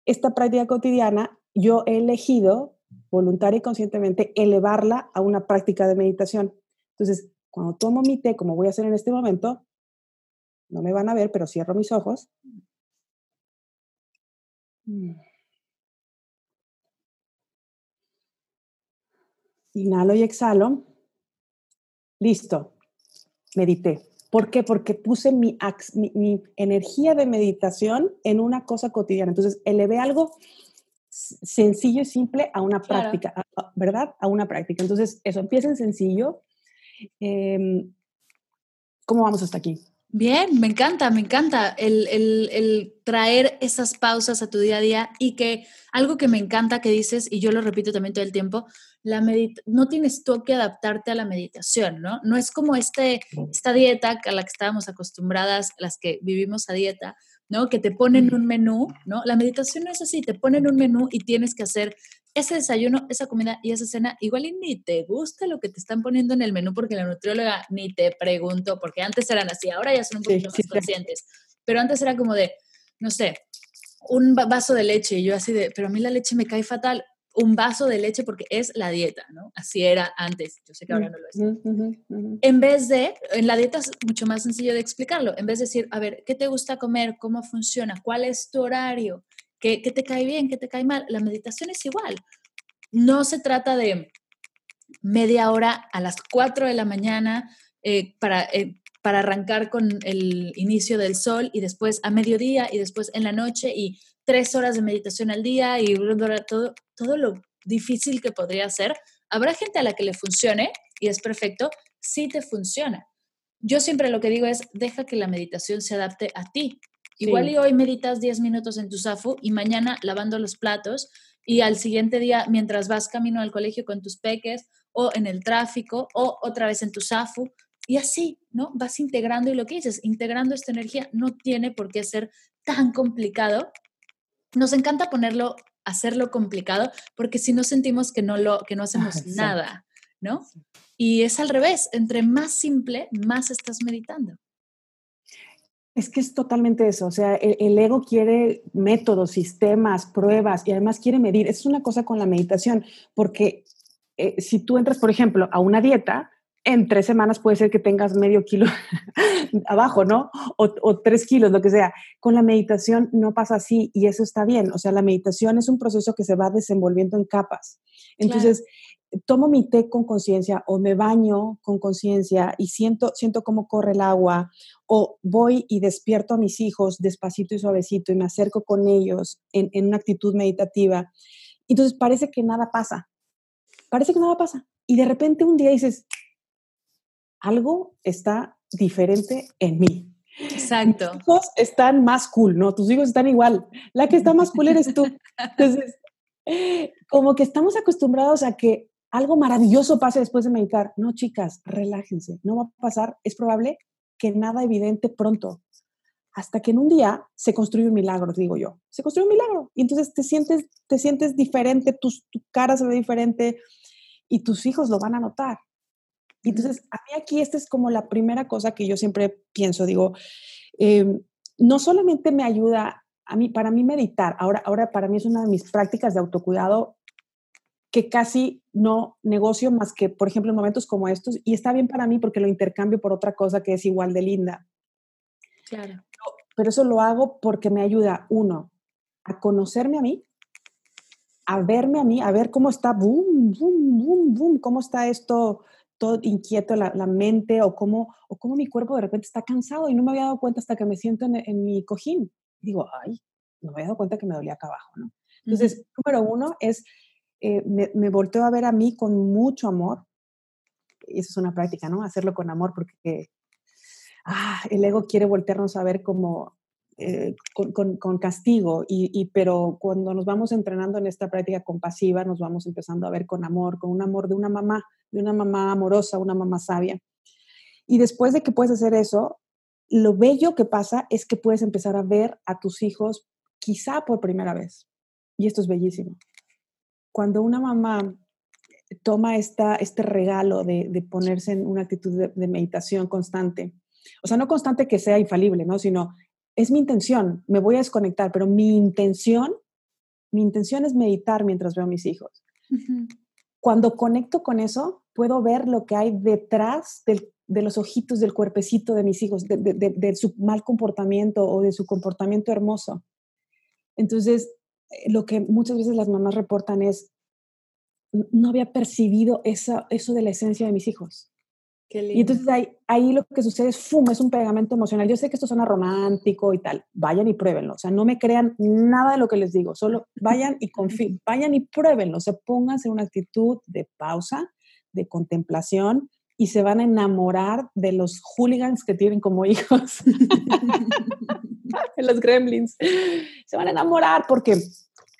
esta práctica cotidiana, yo he elegido voluntaria y conscientemente elevarla a una práctica de meditación. Entonces, cuando tomo mi té, como voy a hacer en este momento, no me van a ver, pero cierro mis ojos. Mm. Inhalo y exhalo. Listo. Medité. ¿Por qué? Porque puse mi, energía de meditación en una cosa cotidiana. Entonces, elevé algo sencillo y simple a una práctica, ¿verdad? A una práctica. Entonces, eso empieza en sencillo. Em, ¿Cómo vamos hasta aquí? Bien, me encanta, me encanta el, traer esas pausas a tu día a día y que algo que me encanta que dices, y yo lo repito también todo el tiempo, la no tienes tú que adaptarte a la meditación, ¿no? No es como este, esta dieta a la que estábamos acostumbradas, las que vivimos a dieta, ¿no? Que te ponen un menú, ¿no? La meditación no es así, te ponen un menú y tienes que hacer ese desayuno, esa comida y esa cena, igual y ni te gusta lo que te están poniendo en el menú porque la nutrióloga ni te preguntó, porque antes eran así, ahora ya son un poquito más conscientes, pero antes era como de, no sé, un vaso de leche y yo así de, pero a mí la leche me cae fatal, un vaso de leche porque es la dieta, ¿no? Así era antes, yo sé que ahora no lo es. En vez de, en la dieta es mucho más sencillo de explicarlo, en vez de decir, a ver, ¿qué te gusta comer? ¿Cómo funciona? ¿Cuál es tu horario? ¿Qué, te cae bien? ¿Qué te cae mal? La meditación es igual. No se trata de media hora a las 4 de la mañana eh, para, eh, para arrancar con el inicio del sol y después a mediodía y después en la noche y tres horas de meditación al día y todo, todo lo difícil que podría ser. Habrá gente a la que le funcione y es perfecto, si te funciona. Yo siempre lo que digo es, deja que la meditación se adapte a ti. Igual y hoy meditas 10 minutos en tu zafu y mañana lavando los platos y al siguiente día mientras vas camino al colegio con tus peques o en el tráfico o otra vez en tu zafu y así, ¿no? Vas integrando y lo que dices, integrando esta energía no tiene por qué ser tan complicado nos encanta ponerlo, hacerlo complicado, porque si no sentimos que no, lo, que no hacemos nada, ¿no? Y es al revés, entre más simple, más estás meditando. Es que es totalmente eso, o sea, el, ego quiere métodos, sistemas, pruebas y además quiere medir. Es una cosa con la meditación, porque eh, si tú entras, por ejemplo, a una dieta, en tres semanas puede ser que tengas medio kilo abajo, ¿no? O, tres kilos, lo que sea. Con la meditación no pasa así y eso está bien. O sea, la meditación es un proceso que se va desenvolviendo en capas. Entonces, tomo mi té con conciencia o me baño con conciencia y siento, siento cómo corre el agua o voy y despierto a mis hijos despacito y suavecito y me acerco con ellos en, en una actitud meditativa. Entonces parece que nada pasa. Parece que nada pasa. Y de repente un día dices, algo está diferente en mí. Exacto. Tus hijos están más cool, ¿no? Tus hijos están igual. La que está más cool eres tú. Entonces, como que estamos acostumbrados a que algo maravilloso pase después de meditar. No, chicas, relájense. No va a pasar. Es probable que nada evidente pronto. Hasta que en un día se construye un milagro, digo yo. Se construye un milagro. Y entonces te sientes, te sientes diferente, tu cara se ve diferente y tus hijos lo van a notar. Y entonces, a mí aquí esta es como la primera cosa que yo siempre pienso, digo, em, no solamente me ayuda a mí, para mí meditar, ahora, ahora para mí es una de mis prácticas de autocuidado que casi no negocio más que, por ejemplo, en momentos como estos, y está bien para mí porque lo intercambio por otra cosa que es igual de linda. Claro. Pero eso lo hago porque me ayuda, uno, a conocerme a mí, a verme a mí, a ver cómo está, boom, boom, boom, boom, cómo está esto todo inquieto la, mente o cómo, o cómo mi cuerpo de repente está cansado y no me había dado cuenta hasta que me siento en, mi cojín. Digo, ay, no me había dado cuenta que me dolía acá abajo, ¿no? Entonces, número uno es, eh, me, me volteo a ver a mí con mucho amor. Y eso es una práctica, ¿no? Hacerlo con amor porque ah, el ego quiere voltearnos a ver como eh, con, castigo, y, pero cuando nos vamos entrenando en esta práctica compasiva, nos vamos empezando a ver con amor, con un amor de una mamá, de una mamá amorosa, una mamá sabia. Y después de que puedes hacer eso, lo bello que pasa es que puedes empezar a ver a tus hijos quizá por primera vez. Y esto es bellísimo. Cuando una mamá toma esta, este regalo de, ponerse en una actitud de, de, meditación constante, o sea, no constante que sea infalible, ¿no? Sino es mi intención, me voy a desconectar, pero mi intención, mi intención es meditar mientras veo a mis hijos. Cuando conecto con eso, puedo ver lo que hay detrás de los ojitos del cuerpecito de mis hijos, de, su mal comportamiento o de su comportamiento hermoso. Entonces, lo que muchas veces las mamás reportan es, no había percibido esa, eso de la esencia de mis hijos. Y entonces ahí, ahí, lo que sucede es, ¡fum!, es un pegamento emocional. Yo sé que esto suena romántico y tal, vayan y pruébenlo. O sea, no me crean nada de lo que les digo, solo vayan y confíen, vayan y pruébenlo. O sea, pónganse en una actitud de pausa, de contemplación y se van a enamorar de los hooligans que tienen como hijos, de los gremlins. Se van a enamorar porque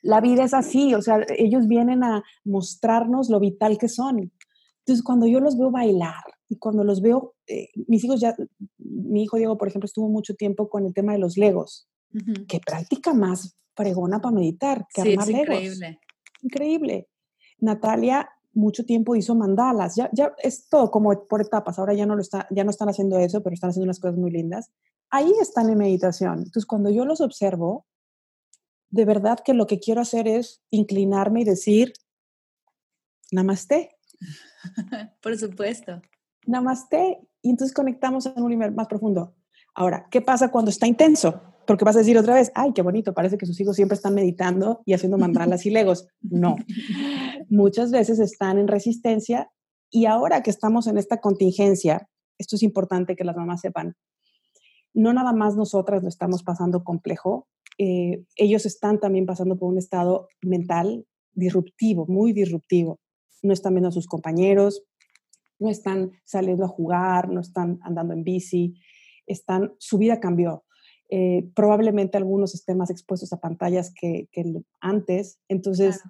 la vida es así, o sea, ellos vienen a mostrarnos lo vital que son. Entonces, cuando yo los veo bailar y cuando los veo, eh, mis hijos ya, mi hijo Diego, por ejemplo, estuvo mucho tiempo con el tema de los legos, que práctica más fregona para meditar que armar legos. Increíble. Increíble. Natalia mucho tiempo hizo mandalas. Ya, ya es todo como por etapas. Ahora ya no, lo está, ya no están haciendo eso, pero están haciendo unas cosas muy lindas. Ahí están en meditación. Entonces, cuando yo los observo, de verdad que lo que quiero hacer es inclinarme y decir, namaste. por supuesto. Namaste. Y entonces conectamos en un nivel más profundo. Ahora, ¿qué pasa cuando está intenso? Porque vas a decir otra vez, ay, qué bonito, parece que sus hijos siempre están meditando y haciendo mandalas y legos. No, muchas veces están en resistencia y ahora que estamos en esta contingencia, esto es importante que las mamás sepan, no nada más nosotras lo estamos pasando complejo, eh, ellos están también pasando por un estado mental disruptivo, muy disruptivo. No están viendo a sus compañeros, no están saliendo a jugar, no están andando en bici, están, su vida cambió. Eh, probablemente algunos estén más expuestos a pantallas que, antes. Entonces,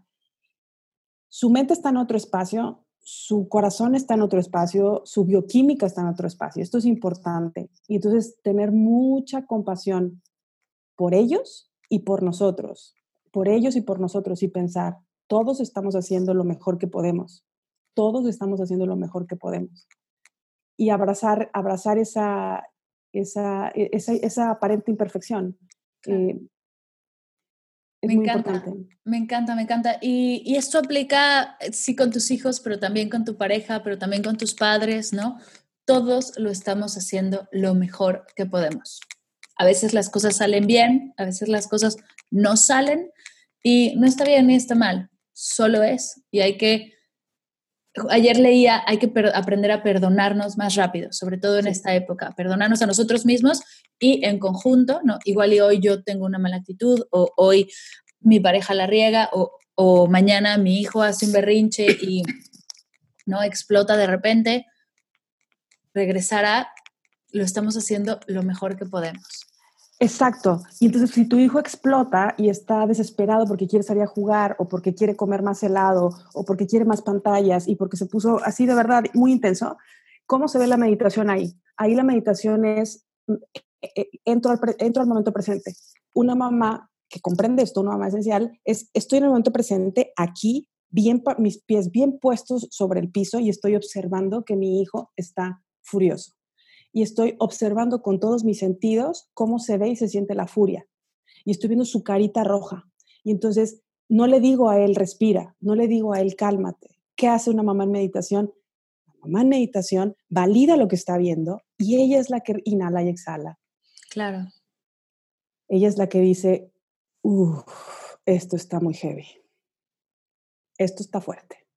su mente está en otro espacio, su corazón está en otro espacio, su bioquímica está en otro espacio. Esto es importante. Y entonces, tener mucha compasión por ellos y por nosotros, por ellos y por nosotros y pensar, todos estamos haciendo lo mejor que podemos, todos estamos haciendo lo mejor que podemos. Y abrazar, abrazar esa, esa, e, esa, esa aparente imperfección. Eh, me encanta, me encanta, me encanta. Y, y, esto aplica, eh, sí, con tus hijos, pero también con tu pareja, pero también con tus padres, ¿no? Todos lo estamos haciendo lo mejor que podemos. A veces las cosas salen bien, a veces las cosas no salen y no está bien ni está mal, solo es. Y hay que ayer leía, hay que aprender a perdonarnos más rápido, sobre todo en esta época, perdonarnos a nosotros mismos y en conjunto, ¿no? Igual y hoy yo tengo una mala actitud o hoy mi pareja la riega o, o mañana mi hijo hace un berrinche y no explota de repente, regresar a lo estamos haciendo lo mejor que podemos. Exacto. Y entonces si tu hijo explota y está desesperado porque quiere salir a jugar o porque quiere comer más helado o porque quiere más pantallas y porque se puso así de verdad muy intenso, ¿cómo se ve la meditación ahí? Ahí la meditación es, mm, eh, eh, entro al, entro al momento presente. Una mamá que comprende esto, una mamá esencial, es estoy en el momento presente aquí, bien, mis pies bien puestos sobre el piso y estoy observando que mi hijo está furioso y estoy observando con todos mis sentidos cómo se ve y se siente la furia. Y estoy viendo su carita roja. Y entonces no le digo a él respira, no le digo a él cálmate. ¿Qué hace una mamá en meditación? La mamá en meditación valida lo que está viendo y ella es la que inhala y exhala. Claro. Ella es la que dice, esto está muy heavy. Esto está fuerte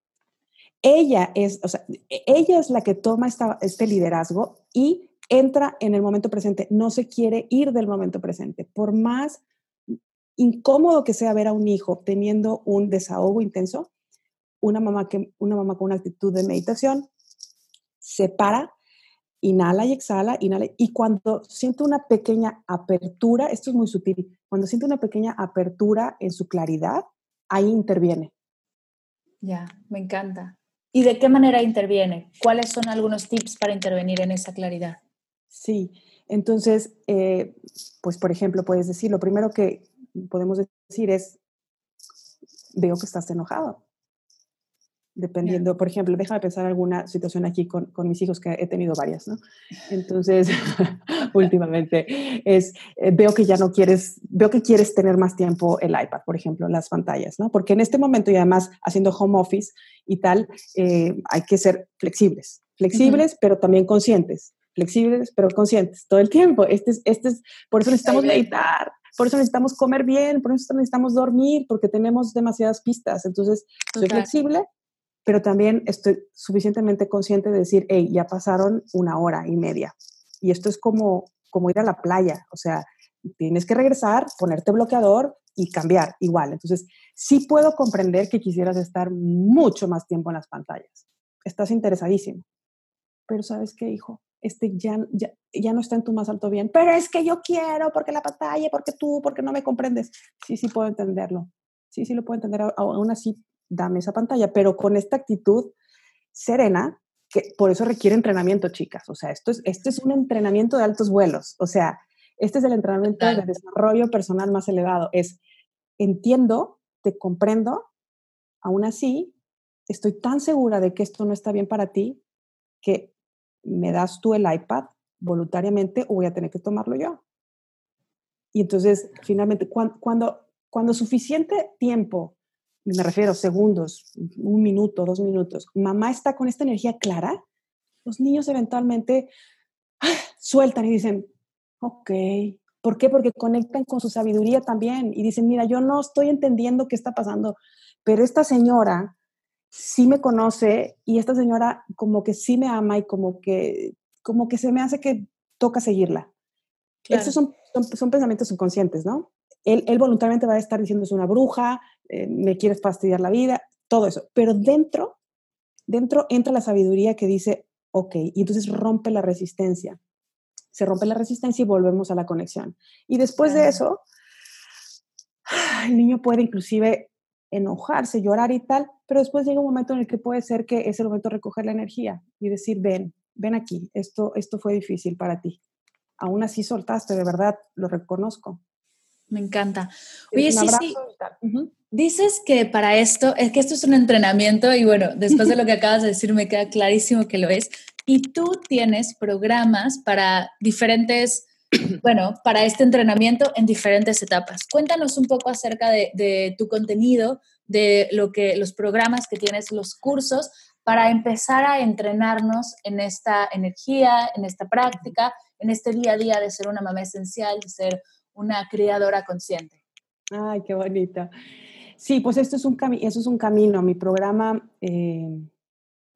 ella es, o sea, e, ella es la que toma este liderazgo y entra en el momento presente, no se quiere ir del momento presente. Por más incómodo que sea ver a un hijo teniendo un desahogo intenso, una mamá, que, una mamá con una actitud de meditación se para, inhala y exhala, inhala, y cuando siente una pequeña apertura, esto es muy sutil, cuando siente una pequeña apertura en su claridad, ahí interviene. Ya, me encanta. ¿Y de qué manera interviene? ¿Cuáles son algunos tips para intervenir en esa claridad? Sí, entonces, eh, pues por ejemplo, puedes decir, lo primero que podemos decir es, veo que estás enojado dependiendo, por ejemplo, déjame pensar alguna situación aquí con, con, mis hijos, que he tenido varias, ¿no? Entonces, últimamente, es, eh, veo que ya no quieres, veo que quieres tener más tiempo el iPad, por ejemplo, las pantallas, ¿no? Porque en este momento y además haciendo home office y tal, eh, hay que ser flexibles, flexibles, pero también conscientes, flexibles, pero conscientes todo el tiempo. Este es, este es, por eso necesitamos meditar, por eso necesitamos comer bien, por eso necesitamos dormir, porque tenemos demasiadas pistas. Entonces, soy flexible, pero también estoy suficientemente consciente de decir, hey, ya pasaron una hora y media. Y esto es como, como ir a la playa, o sea, tienes que regresar, ponerte bloqueador y cambiar igual. Entonces, sí puedo comprender que quisieras estar mucho más tiempo en las pantallas. Estás interesadísimo. pero ¿sabes qué, hijo? Este ya, ya, ya no está en tu más alto bien, pero es que yo quiero, porque la pantalla, porque tú, porque no me comprendes. Sí, sí puedo entenderlo. Sí, sí lo puedo entender. Aún así, dame esa pantalla, pero con esta actitud serena, que por eso requiere entrenamiento, chicas. O sea, esto es, este es un entrenamiento de altos vuelos. O sea, este es el entrenamiento de desarrollo personal más elevado. Es, entiendo, te comprendo, aún así, estoy tan segura de que esto no está bien para ti que me das tú el iPad voluntariamente o voy a tener que tomarlo yo. Y entonces, finalmente, cuando, cuando, cuando suficiente tiempo me refiero segundos, un minuto, dos minutos, mamá está con esta energía clara, los niños eventualmente ¡ah! sueltan y dicen, ok, ¿por qué? Porque conectan con su sabiduría también y dicen, mira, yo no estoy entendiendo qué está pasando, pero esta señora sí me conoce y esta señora como que sí me ama y como que, como que se me hace que toca seguirla. Esos son, son, pensamientos subconscientes, ¿no? Él, él, voluntariamente va a estar diciendo es una bruja, eh, me quieres fastidiar la vida, todo eso. Pero dentro, dentro entra la sabiduría que dice, ok, y entonces rompe la resistencia. Se rompe la resistencia y volvemos a la conexión. Y después de eso, el niño puede inclusive enojarse, llorar y tal, pero después llega un momento en el que puede ser que es el momento de recoger la energía y decir, ven, ven aquí, esto, esto fue difícil para ti. Aún así soltaste, de verdad, lo reconozco. Me encanta. Oye, sí, sí. Dices que para esto, es que esto es un entrenamiento y bueno, después de lo que acabas de decir me queda clarísimo que lo es. Y tú tienes programas para diferentes, bueno, para este entrenamiento en diferentes etapas. Cuéntanos un poco acerca de, tu contenido, de lo que, los programas que tienes, los cursos, para empezar a entrenarnos en esta energía, en esta práctica, en este día a día de ser una mamá esencial, de ser una criadora consciente. Ay, qué bonito. Sí, pues esto es un eso es un camino. Mi programa eh,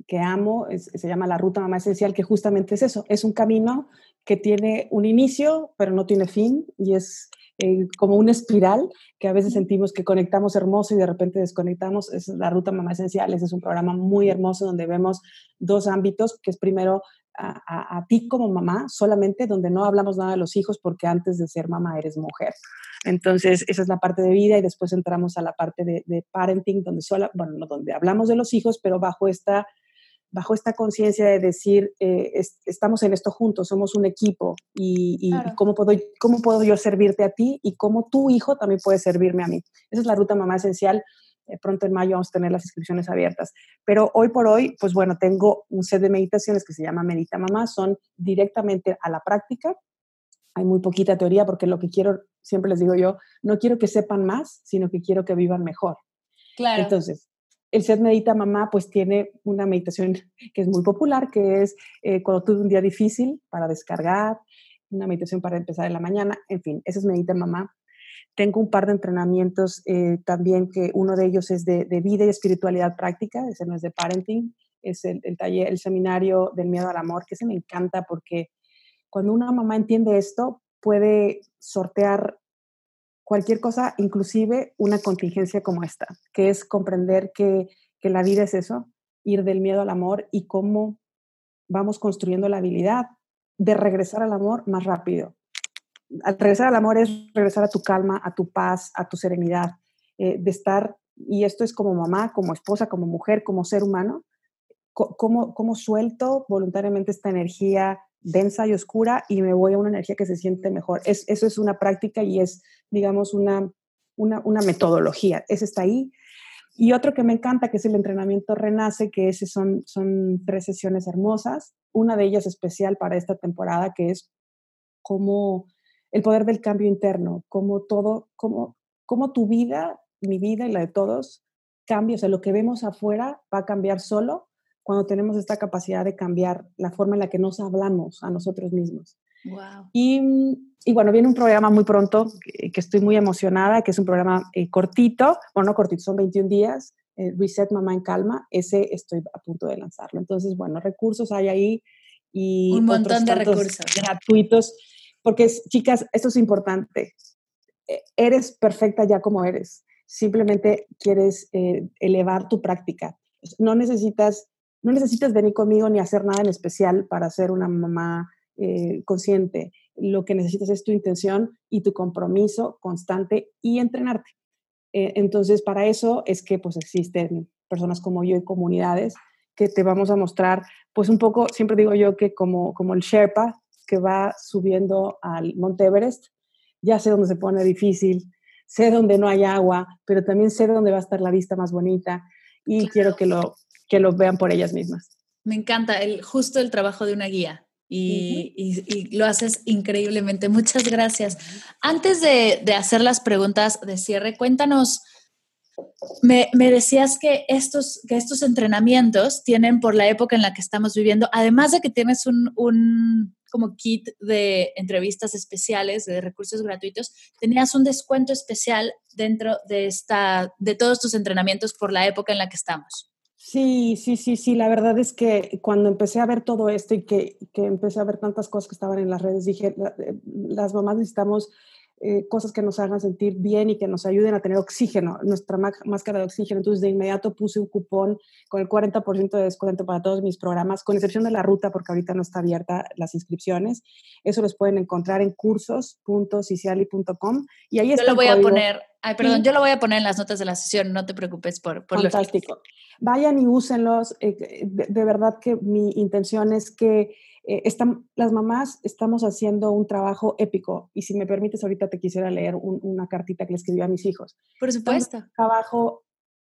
que amo se llama La Ruta Mamá Esencial, que justamente es eso, es un camino que tiene un inicio, pero no tiene fin, y es eh, como una espiral que a veces sentimos que conectamos hermoso y de repente desconectamos. Es la Ruta Mamá Esencial, ese es un programa muy hermoso donde vemos dos ámbitos, que es primero a, ti como mamá solamente, donde no hablamos nada de los hijos porque antes de ser mamá eres mujer. Entonces, esa es la parte de vida y después entramos a la parte de, parenting, donde, solo, bueno, donde hablamos de los hijos, pero bajo esta bajo esta conciencia de decir, eh, estamos en esto juntos, somos un equipo y, cómo, puedo, cómo puedo yo servirte a ti y cómo tu hijo también puede servirme a mí. Esa es la ruta mamá esencial eh, pronto en mayo vamos a tener las inscripciones abiertas. Pero hoy por hoy, pues bueno, tengo un set de meditaciones que se llama Medita Mamá, son directamente a la práctica. Hay muy poquita teoría porque lo que quiero, siempre les digo yo, no quiero que sepan más, sino que quiero que vivan mejor. Claro. Entonces, el set Medita Mamá pues tiene una meditación que es muy popular, que es eh, cuando tuve un día difícil para descargar, una meditación para empezar en la mañana, en fin, ese es Medita Mamá. Tengo un par de entrenamientos eh, también que uno de ellos es de, vida y espiritualidad práctica, ese no es de parenting, es el, taller, el seminario del miedo al amor, que se me encanta porque cuando una mamá entiende esto, puede sortear cualquier cosa, inclusive una contingencia como esta, que es comprender que, que la vida es eso, ir del miedo al amor y cómo vamos construyendo la habilidad de regresar al amor más rápido. Al regresar al amor es regresar a tu calma, a tu paz, a tu serenidad, eh, de estar, y esto es como mamá, como esposa, como mujer, como ser humano, cómo, cómo suelto voluntariamente esta energía densa y oscura y me voy a una energía que se siente mejor. Es, eso es una práctica y es, digamos, una, una, una metodología. Ese está ahí. Y otro que me encanta, que es el entrenamiento Renace, que ese son, son tres sesiones hermosas. Una de ellas especial para esta temporada, que es cómo el poder del cambio interno, como todo, como, como tu vida, mi vida y la de todos cambia, o sea, lo que vemos afuera va a cambiar solo cuando tenemos esta capacidad de cambiar la forma en la que nos hablamos a nosotros mismos. Wow. Y, y, bueno, viene un programa muy pronto que, estoy muy emocionada, que es un programa eh, cortito, bueno, no cortito, son 21 días, eh, Reset Mamá en Calma, ese estoy a punto de lanzarlo. Entonces, bueno, recursos hay ahí y... Un montón de recursos. Gratuitos porque, chicas, esto es importante. E, eres perfecta ya como eres. Simplemente quieres eh, elevar tu práctica. No necesitas no necesitas venir conmigo ni hacer nada en especial para ser una mamá eh, consciente. Lo que necesitas es tu intención y tu compromiso constante y entrenarte. Eh, entonces, para eso es que pues existen personas como yo y comunidades que te vamos a mostrar, pues un poco, siempre digo yo que como, como el Sherpa que va subiendo al Monte Everest, ya sé dónde se pone difícil, sé dónde no hay agua, pero también sé dónde va a estar la vista más bonita y quiero que lo, que lo vean por ellas mismas. Me encanta el, justo el trabajo de una guía. Y, lo haces increíblemente. Muchas gracias. Antes de, de hacer las preguntas de cierre, cuéntanos, me, me, decías que estos, que estos entrenamientos tienen por la época en la que estamos viviendo, además de que tienes un, un como kit de entrevistas especiales, de recursos gratuitos, tenías un descuento especial dentro de, esta, de todos tus entrenamientos por la época en la que estamos. Sí, sí, sí, sí. La verdad es que cuando empecé a ver todo esto y que, que empecé a ver tantas cosas que estaban en las redes, dije, eh, las mamás necesitamos eh, cosas que nos hagan sentir bien y que nos ayuden a tener oxígeno, nuestra máscara de oxígeno. Entonces, de inmediato puse un cupón con el 40% de descuento para todos mis programas, con excepción de la ruta, porque ahorita no está abierta las inscripciones. Eso los pueden encontrar en cursos.ciciali.com y ahí Yo lo voy a poner, ay, perdón, yo lo voy a poner en las notas de la sesión, no te preocupes por, por Fantástico. Vayan y úsenlos. Eh, de verdad que mi intención es que eh, las mamás estamos haciendo un trabajo épico y si me permites ahorita te quisiera leer una cartita que le escribí a mis hijos. Por supuesto. Un trabajo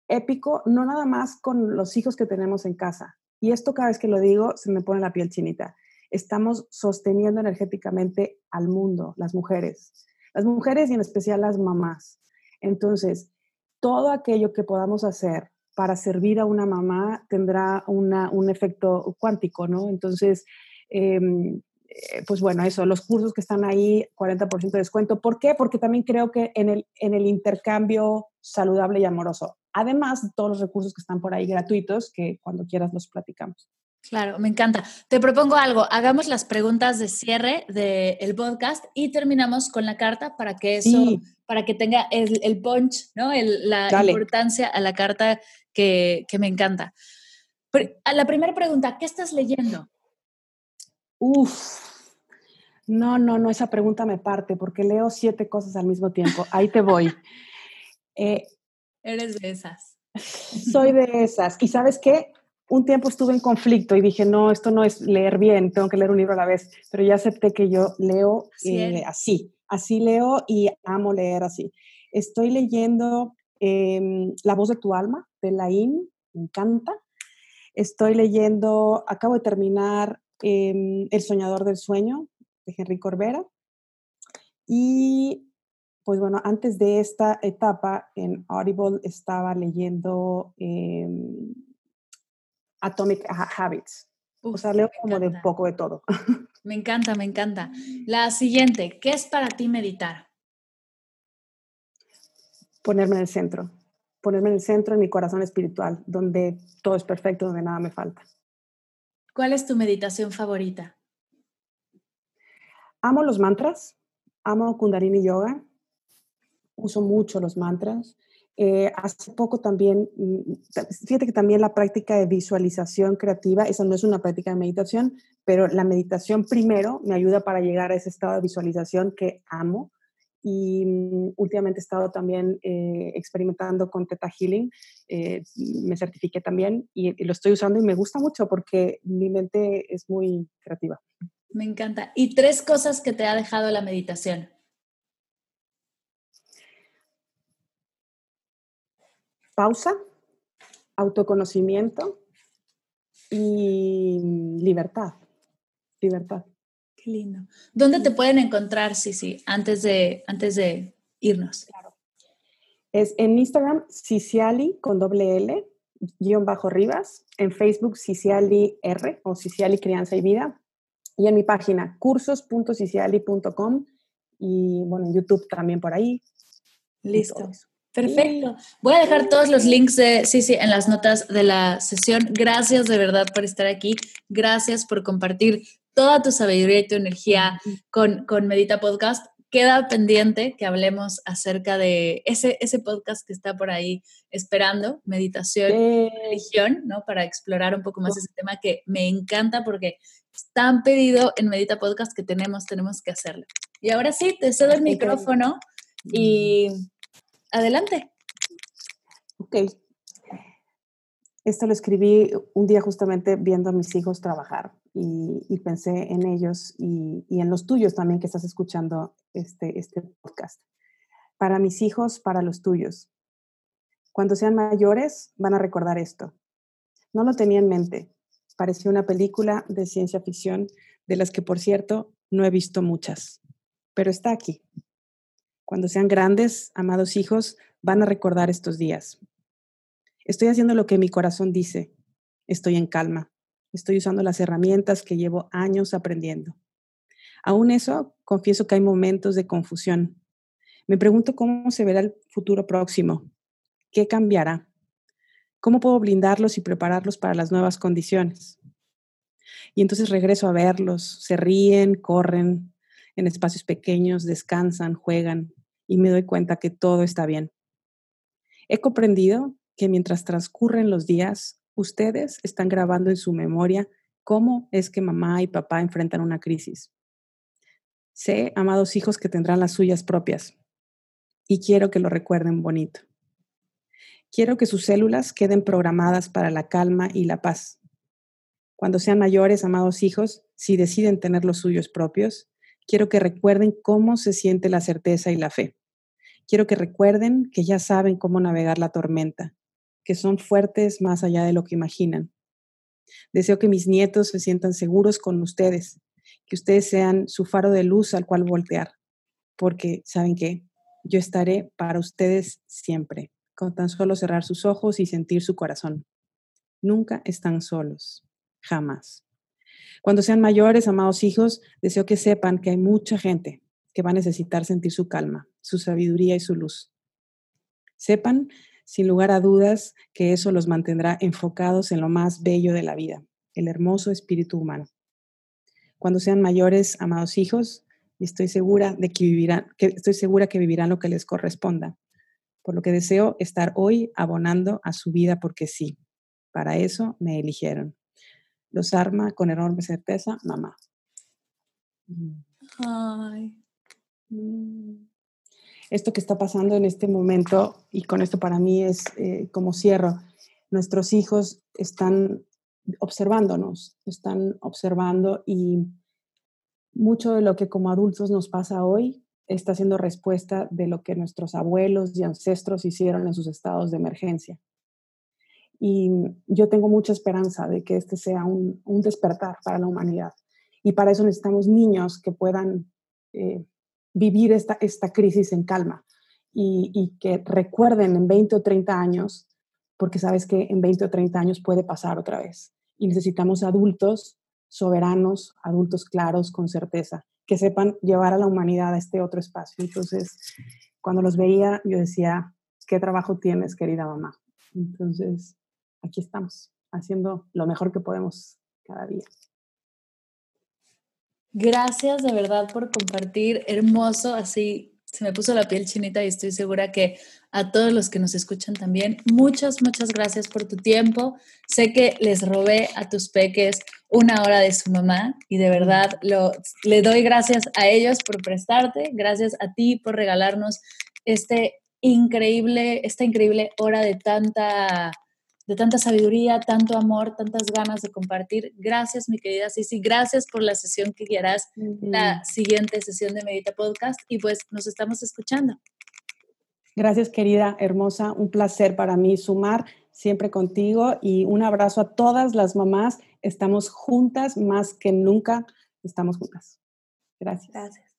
épico, no nada más con los hijos que tenemos en casa. Y esto cada vez que lo digo se me pone la piel chinita. Estamos sosteniendo energéticamente al mundo, las mujeres. Las mujeres y en especial las mamás. Entonces, todo aquello que podamos hacer para servir a una mamá tendrá un efecto cuántico, ¿no? Entonces, eh, pues bueno, eso, los cursos que están ahí, 40% de descuento. ¿Por qué? Porque también creo que en el, en el intercambio saludable y amoroso, además de todos los recursos que están por ahí gratuitos, que cuando quieras los platicamos. Claro, me encanta. Te propongo algo, hagamos las preguntas de cierre del podcast y terminamos con la carta para que eso, para que tenga el, el punch, ¿no? la importancia a la carta que, que me encanta. A la primera pregunta, ¿qué estás leyendo? Uf, no, no, no, esa pregunta me parte porque leo siete cosas al mismo tiempo. Ahí te voy. Eh, Eres de esas. Soy de esas. ¿Y sabes qué? Un tiempo estuve en conflicto y dije, no, esto no es leer bien, tengo que leer un libro a la vez, pero ya acepté que yo leo eh, así, así leo y amo leer así. Estoy leyendo em, La voz de tu alma, de Laín, me encanta. Estoy leyendo, acabo de terminar Em, el soñador del sueño, de Henry Corbera. Y pues bueno, antes de esta etapa en Audible estaba leyendo em, Atomic Habits. o sea, leo como de un poco de todo. Me encanta, me encanta. La siguiente, ¿qué es para ti meditar? Ponerme en el centro, ponerme en el centro en mi corazón espiritual, donde todo es perfecto, donde nada me falta. ¿Cuál es tu meditación favorita? Amo los mantras, amo Kundalini Yoga, uso mucho los mantras. Eh, hace poco también, mm, fíjate que también la práctica de visualización creativa, esa no es una práctica de meditación, pero la meditación primero me ayuda para llegar a ese estado de visualización que amo y mm, últimamente he estado también eh, experimentando con Theta Healing. Eh, me certifiqué también y, lo estoy usando y me gusta mucho porque mi mente es muy creativa. Me encanta. ¿Y tres cosas que te ha dejado la meditación? Pausa, autoconocimiento y libertad. Libertad lindo. ¿Dónde te pueden encontrar, Sisi, antes de, antes de irnos? Claro. Es en Instagram, Ciciali con doble L, guion bajo Rivas, en Facebook, Ciciali R o Ciciali Crianza y Vida, y en mi página, cursos.ciciali.com, y bueno, en YouTube también por ahí. Listo. Perfecto. Voy a dejar todos los links de Sisi en las notas de la sesión. Gracias de verdad por estar aquí. Gracias por compartir toda tu sabiduría y tu energía con, con Medita Podcast. queda pendiente que hablemos acerca de ese, ese podcast que está por ahí esperando, meditación y religión, ¿no? Para explorar un poco más ese tema que me encanta porque es tan pedido en Medita Podcast que tenemos, tenemos que hacerlo. Y ahora sí, te cedo el micrófono y adelante. Ok. Esto lo escribí un día justamente viendo a mis hijos trabajar y, pensé en ellos y, en los tuyos también que estás escuchando este, este podcast. Para mis hijos, para los tuyos. Cuando sean mayores, van a recordar esto. No lo tenía en mente. Parecía una película de ciencia ficción, de las que, por cierto, no he visto muchas, pero está aquí. Cuando sean grandes, amados hijos, van a recordar estos días. Estoy haciendo lo que mi corazón dice. Estoy en calma. Estoy usando las herramientas que llevo años aprendiendo. Aún eso, confieso que hay momentos de confusión. Me pregunto cómo se verá el futuro próximo. ¿Qué cambiará? ¿Cómo puedo blindarlos y prepararlos para las nuevas condiciones? Y entonces regreso a verlos. Se ríen, corren en espacios pequeños, descansan, juegan y me doy cuenta que todo está bien. He comprendido que mientras transcurren los días, ustedes están grabando en su memoria cómo es que mamá y papá enfrentan una crisis. Sé, amados hijos, que tendrán las suyas propias y quiero que lo recuerden bonito. Quiero que sus células queden programadas para la calma y la paz. Cuando sean mayores, amados hijos, si deciden tener los suyos propios, quiero que recuerden cómo se siente la certeza y la fe. Quiero que recuerden que ya saben cómo navegar la tormenta que son fuertes más allá de lo que imaginan. Deseo que mis nietos se sientan seguros con ustedes, que ustedes sean su faro de luz al cual voltear, porque, ¿saben qué? Yo estaré para ustedes siempre, con tan solo cerrar sus ojos y sentir su corazón. Nunca están solos, jamás. Cuando sean mayores, amados hijos, deseo que sepan que hay mucha gente que va a necesitar sentir su calma, su sabiduría y su luz. Sepan sin lugar a dudas que eso los mantendrá enfocados en lo más bello de la vida, el hermoso espíritu humano. Cuando sean mayores, amados hijos, estoy segura de que vivirán, que estoy segura que vivirán lo que les corresponda. Por lo que deseo estar hoy abonando a su vida porque sí. Para eso me eligieron. Los arma con enorme certeza, mamá. Ay. Mm esto que está pasando en este momento, y con esto para mí es eh, como cierro, nuestros hijos están observándonos, están observando y mucho de lo que como adultos nos pasa hoy está siendo respuesta de lo que nuestros abuelos y ancestros hicieron en sus estados de emergencia. Y yo tengo mucha esperanza de que este sea un, despertar para la humanidad. Y para eso necesitamos niños que puedan eh, vivir esta, esta crisis en calma y, que recuerden en 20 o 30 años, porque sabes que en 20 o 30 años puede pasar otra vez. Y necesitamos adultos soberanos, adultos claros, con certeza, que sepan llevar a la humanidad a este otro espacio. Entonces, cuando los veía, yo decía, ¿qué trabajo tienes, querida mamá? Entonces, aquí estamos, haciendo lo mejor que podemos cada día. Gracias de verdad por compartir. Hermoso, así se me puso la piel chinita y estoy segura que a todos los que nos escuchan también. Muchas, muchas gracias por tu tiempo. Sé que les robé a tus peques una hora de su mamá y de verdad le doy gracias a ellos por prestarte, gracias a ti por regalarnos este increíble, esta increíble hora de tanta de tanta sabiduría, tanto amor, tantas ganas de compartir. Gracias, mi querida Cici. Gracias por la sesión que quieras, la siguiente sesión de Medita Podcast. Y pues nos estamos escuchando. Gracias, querida, hermosa. Un placer para mí sumar siempre contigo y un abrazo a todas las mamás. Estamos juntas más que nunca. Estamos juntas. Gracias. Gracias.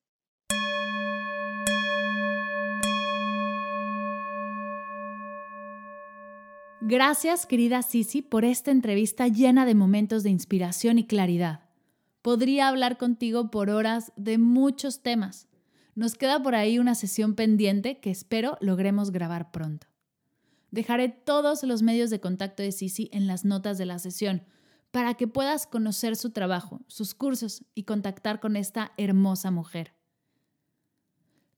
Gracias, querida Sisi, por esta entrevista llena de momentos de inspiración y claridad. Podría hablar contigo por horas de muchos temas. Nos queda por ahí una sesión pendiente que espero logremos grabar pronto. Dejaré todos los medios de contacto de Sisi en las notas de la sesión para que puedas conocer su trabajo, sus cursos y contactar con esta hermosa mujer.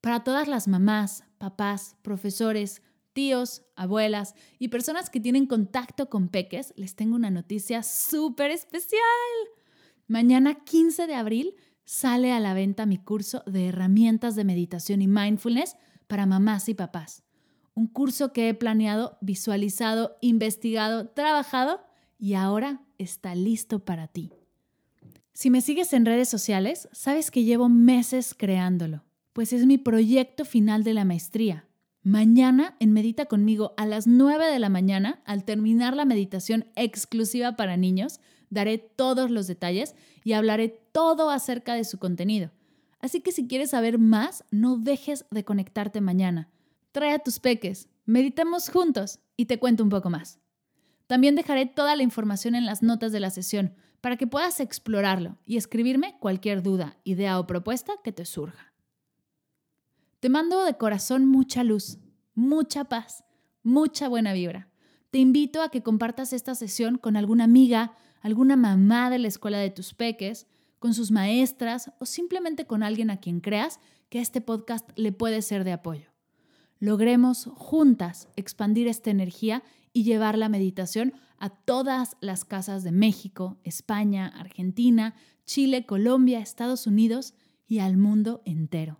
Para todas las mamás, papás, profesores, tíos, abuelas y personas que tienen contacto con peques, les tengo una noticia súper especial. Mañana 15 de abril sale a la venta mi curso de herramientas de meditación y mindfulness para mamás y papás. Un curso que he planeado, visualizado, investigado, trabajado y ahora está listo para ti. Si me sigues en redes sociales, sabes que llevo meses creándolo, pues es mi proyecto final de la maestría. Mañana en Medita conmigo a las 9 de la mañana, al terminar la meditación exclusiva para niños, daré todos los detalles y hablaré todo acerca de su contenido. Así que si quieres saber más, no dejes de conectarte mañana. Trae a tus peques, meditemos juntos y te cuento un poco más. También dejaré toda la información en las notas de la sesión para que puedas explorarlo y escribirme cualquier duda, idea o propuesta que te surja. Te mando de corazón mucha luz, mucha paz, mucha buena vibra. Te invito a que compartas esta sesión con alguna amiga, alguna mamá de la escuela de tus peques, con sus maestras o simplemente con alguien a quien creas que este podcast le puede ser de apoyo. Logremos juntas expandir esta energía y llevar la meditación a todas las casas de México, España, Argentina, Chile, Colombia, Estados Unidos y al mundo entero.